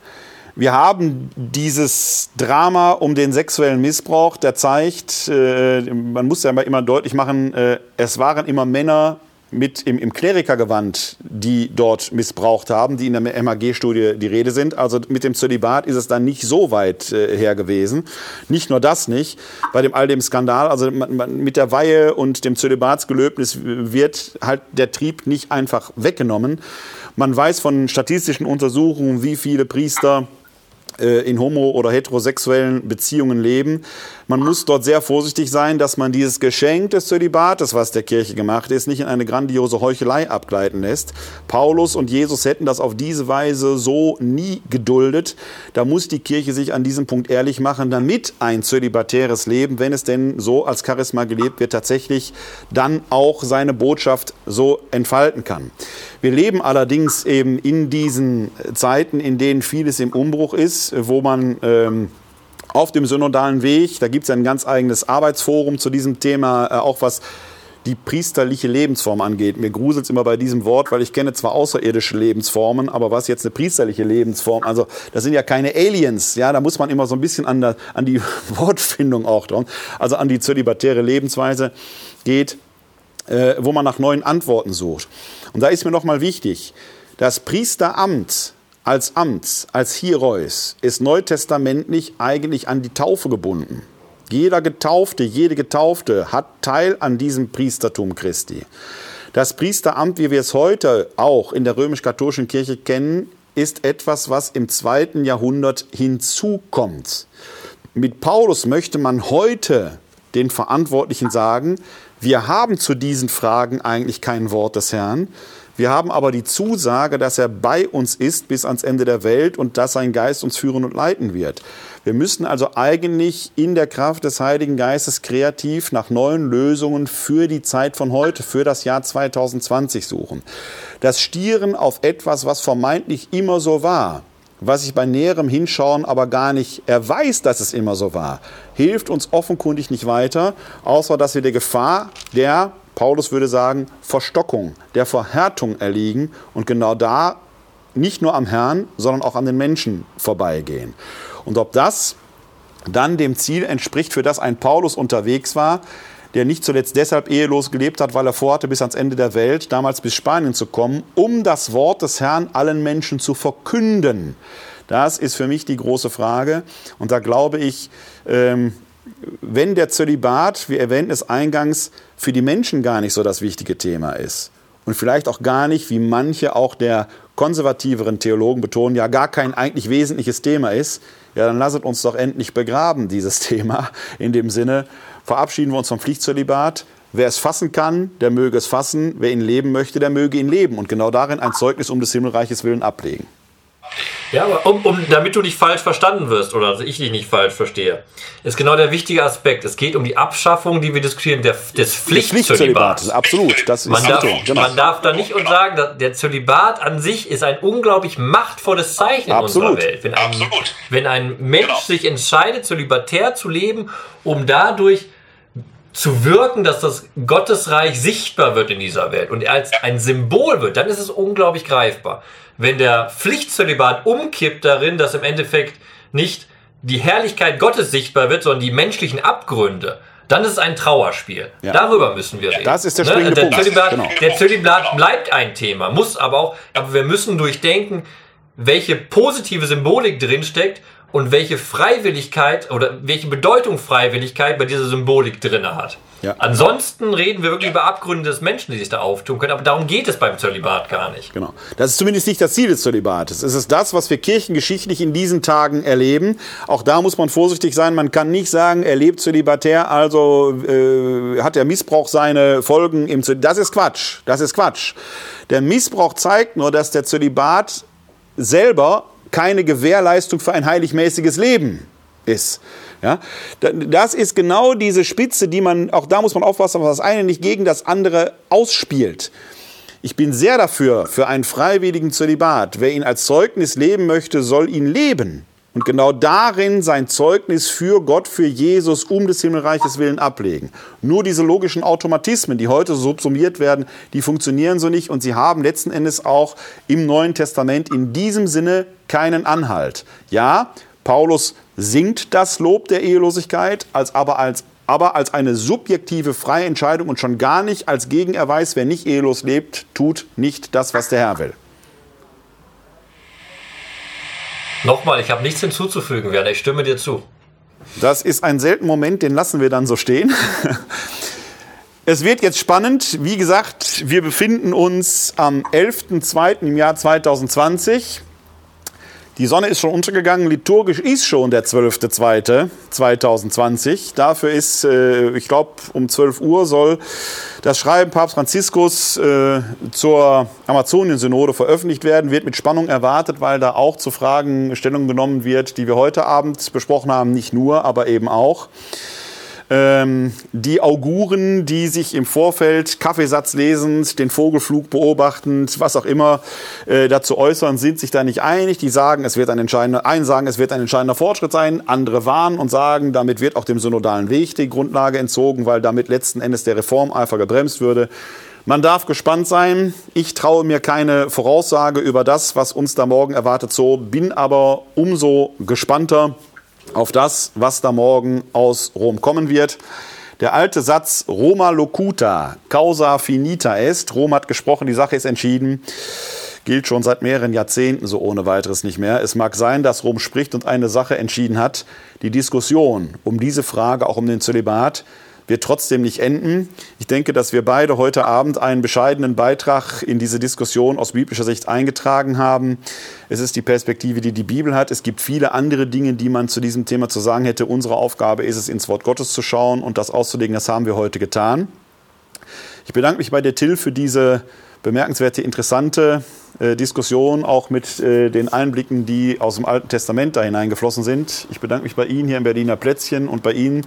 Wir haben dieses Drama um den sexuellen Missbrauch, der zeigt, äh, man muss ja immer deutlich machen, äh, es waren immer Männer mit im, im Klerikergewand, die dort missbraucht haben, die in der MAG-Studie die Rede sind. Also mit dem Zölibat ist es dann nicht so weit äh, her gewesen. Nicht nur das nicht, bei dem all dem Skandal, also man, man, mit der Weihe und dem Zölibatsgelöbnis wird halt der Trieb nicht einfach weggenommen. Man weiß von statistischen Untersuchungen, wie viele Priester in homo- oder heterosexuellen Beziehungen leben. Man muss dort sehr vorsichtig sein, dass man dieses Geschenk des Zölibates, was der Kirche gemacht ist, nicht in eine grandiose Heuchelei abgleiten lässt. Paulus und Jesus hätten das auf diese Weise so nie geduldet. Da muss die Kirche sich an diesem Punkt ehrlich machen, damit ein zölibatäres Leben, wenn es denn so als Charisma gelebt wird, tatsächlich dann auch seine Botschaft so entfalten kann. Wir leben allerdings eben in diesen Zeiten, in denen vieles im Umbruch ist, wo man ähm, auf dem synodalen Weg. Da gibt es ein ganz eigenes Arbeitsforum zu diesem Thema, äh, auch was die priesterliche Lebensform angeht. Mir gruselt es immer bei diesem Wort, weil ich kenne zwar außerirdische Lebensformen, aber was jetzt eine priesterliche Lebensform, also das sind ja keine Aliens, ja, da muss man immer so ein bisschen an, der, an die (laughs) Wortfindung auch dran, also an die zölibatäre Lebensweise geht, äh, wo man nach neuen Antworten sucht. Und da ist mir nochmal wichtig, das Priesteramt als Amt, als Hierois, ist neutestamentlich eigentlich an die Taufe gebunden. Jeder Getaufte, jede Getaufte hat Teil an diesem Priestertum Christi. Das Priesteramt, wie wir es heute auch in der römisch-katholischen Kirche kennen, ist etwas, was im zweiten Jahrhundert hinzukommt. Mit Paulus möchte man heute den Verantwortlichen sagen, wir haben zu diesen Fragen eigentlich kein Wort des Herrn. Wir haben aber die Zusage, dass er bei uns ist bis ans Ende der Welt und dass sein Geist uns führen und leiten wird. Wir müssen also eigentlich in der Kraft des Heiligen Geistes kreativ nach neuen Lösungen für die Zeit von heute, für das Jahr 2020 suchen. Das Stieren auf etwas, was vermeintlich immer so war, was ich bei näherem Hinschauen aber gar nicht erweist, dass es immer so war, hilft uns offenkundig nicht weiter, außer dass wir der Gefahr der Paulus würde sagen, Verstockung, der Verhärtung erliegen und genau da nicht nur am Herrn, sondern auch an den Menschen vorbeigehen. Und ob das dann dem Ziel entspricht, für das ein Paulus unterwegs war, der nicht zuletzt deshalb ehelos gelebt hat, weil er vorhatte, bis ans Ende der Welt, damals bis Spanien zu kommen, um das Wort des Herrn allen Menschen zu verkünden. Das ist für mich die große Frage. Und da glaube ich, ähm, wenn der Zölibat, wir erwähnten es eingangs, für die Menschen gar nicht so das wichtige Thema ist und vielleicht auch gar nicht, wie manche auch der konservativeren Theologen betonen, ja gar kein eigentlich wesentliches Thema ist, ja dann lasset uns doch endlich begraben, dieses (laughs) Thema. In dem Sinne verabschieden wir uns vom Pflichtzölibat. Wer es fassen kann, der möge es fassen. Wer ihn leben möchte, der möge ihn leben. Und genau darin ein Zeugnis um des Himmelreiches willen ablegen. Ja, aber um, um, damit du nicht falsch verstanden wirst oder also ich dich nicht falsch verstehe, ist genau der wichtige Aspekt. Es geht um die Abschaffung, die wir diskutieren, der, des Pflichtzölibats. Absolut, das ist man darf, genau. man darf da nicht und sagen, dass der Zölibat an sich ist ein unglaublich machtvolles Zeichen Absolut. in unserer Welt. Wenn ein, Absolut. wenn ein Mensch genau. sich entscheidet, zölibatär zu leben, um dadurch zu wirken, dass das Gottesreich sichtbar wird in dieser Welt und als ein Symbol wird, dann ist es unglaublich greifbar wenn der Pflichtzölibat umkippt darin, dass im Endeffekt nicht die Herrlichkeit Gottes sichtbar wird, sondern die menschlichen Abgründe, dann ist es ein Trauerspiel. Ja. Darüber müssen wir reden. Das ist der springende der Punkt. Zölibat, Genau. Der Zölibat bleibt ein Thema, muss aber auch, aber wir müssen durchdenken, welche positive Symbolik drinsteckt und welche Freiwilligkeit oder welche Bedeutung Freiwilligkeit bei dieser Symbolik drin hat. Ja. Ansonsten reden wir wirklich über Abgründe des Menschen, die sich da auftun können, aber darum geht es beim Zölibat gar nicht. Genau. Das ist zumindest nicht das Ziel des Zölibates. Es ist das, was wir kirchengeschichtlich in diesen Tagen erleben. Auch da muss man vorsichtig sein. Man kann nicht sagen, er lebt zölibatär, also äh, hat der Missbrauch seine Folgen im Zölibat. Das ist Quatsch. Das ist Quatsch. Der Missbrauch zeigt nur, dass der Zölibat selber keine Gewährleistung für ein heiligmäßiges Leben ist. Ja, Da- das ist genau diese Spitze, die man, auch da muss man aufpassen, dass das eine nicht gegen das andere ausspielt. Ich bin sehr dafür, für einen freiwilligen Zölibat. Wer ihn als Zeugnis leben möchte, soll ihn leben. Und genau darin sein Zeugnis für Gott, für Jesus, um des Himmelreiches willen ablegen. Nur diese logischen Automatismen, die heute so subsumiert werden, die funktionieren so nicht und sie haben letzten Endes auch im Neuen Testament in diesem Sinne keinen Anhalt. Ja, Paulus singt das Lob der Ehelosigkeit, als aber als aber als eine subjektive freie Entscheidung und schon gar nicht als Gegenerweis, wer nicht ehelos lebt, tut nicht das, was der Herr will. Nochmal, ich habe nichts hinzuzufügen, Werner, ich stimme dir zu. Das ist ein seltener Moment, den lassen wir dann so stehen. (laughs) Es wird jetzt spannend. Wie gesagt, wir befinden uns am 11.02. im Jahr 2020. Die Sonne ist schon untergegangen. Liturgisch ist schon der 12.02.2020. Dafür ist, äh, ich glaube, um 12 Uhr soll das Schreiben Papst Franziskus äh, zur Amazonien-Synode veröffentlicht werden. Wird mit Spannung erwartet, weil da auch zu Fragen Stellung genommen wird, die wir heute Abend besprochen haben. Nicht nur, aber eben auch. Ähm, die Auguren, die sich im Vorfeld Kaffeesatz lesend, den Vogelflug beobachtend, was auch immer, äh, dazu äußern, sind sich da nicht einig. Die sagen, es wird ein entscheidender, einen sagen, es wird ein entscheidender Fortschritt sein, andere warnen und sagen, damit wird auch dem synodalen Weg die Grundlage entzogen, weil damit letzten Endes der Reformeifer gebremst würde. Man darf gespannt sein. Ich traue mir keine Voraussage über das, was uns da morgen erwartet, so, bin aber umso gespannter auf das, was da morgen aus Rom kommen wird. Der alte Satz Roma locuta, causa finita est, Rom hat gesprochen, die Sache ist entschieden, gilt schon seit mehreren Jahrzehnten so ohne weiteres nicht mehr. Es mag sein, dass Rom spricht und eine Sache entschieden hat. Die Diskussion um diese Frage, auch um den Zölibat, wird trotzdem nicht enden. Ich denke, dass wir beide heute Abend einen bescheidenen Beitrag in diese Diskussion aus biblischer Sicht eingetragen haben. Es ist die Perspektive, die die Bibel hat. Es gibt viele andere Dinge, die man zu diesem Thema zu sagen hätte. Unsere Aufgabe ist es, ins Wort Gottes zu schauen und das auszulegen. Das haben wir heute getan. Ich bedanke mich bei der Till für diese bemerkenswerte, interessante äh, Diskussion, auch mit äh, den Einblicken, die aus dem Alten Testament da hineingeflossen sind. Ich bedanke mich bei Ihnen hier im Berliner Plätzchen und bei Ihnen,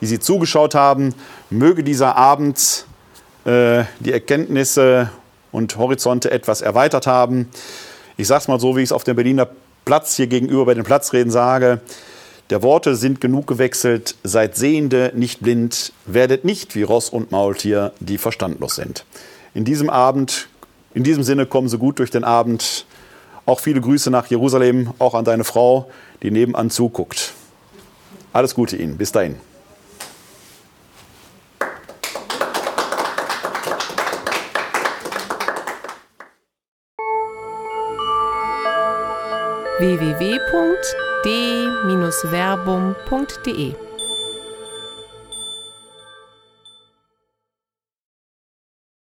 die Sie zugeschaut haben. Möge dieser Abend äh, die Erkenntnisse und Horizonte etwas erweitert haben. Ich sage es mal so, wie ich es auf dem Berliner Platz hier gegenüber bei den Platzreden sage. Der Worte sind genug gewechselt. Seid Sehende, nicht blind. Werdet nicht wie Ross und Maultier, die verstandlos sind. In diesem Abend, in diesem Sinne kommen Sie gut durch den Abend. Auch viele Grüße nach Jerusalem, auch an deine Frau, die nebenan zuguckt. Alles Gute Ihnen. Bis dahin. www.d-verbum.de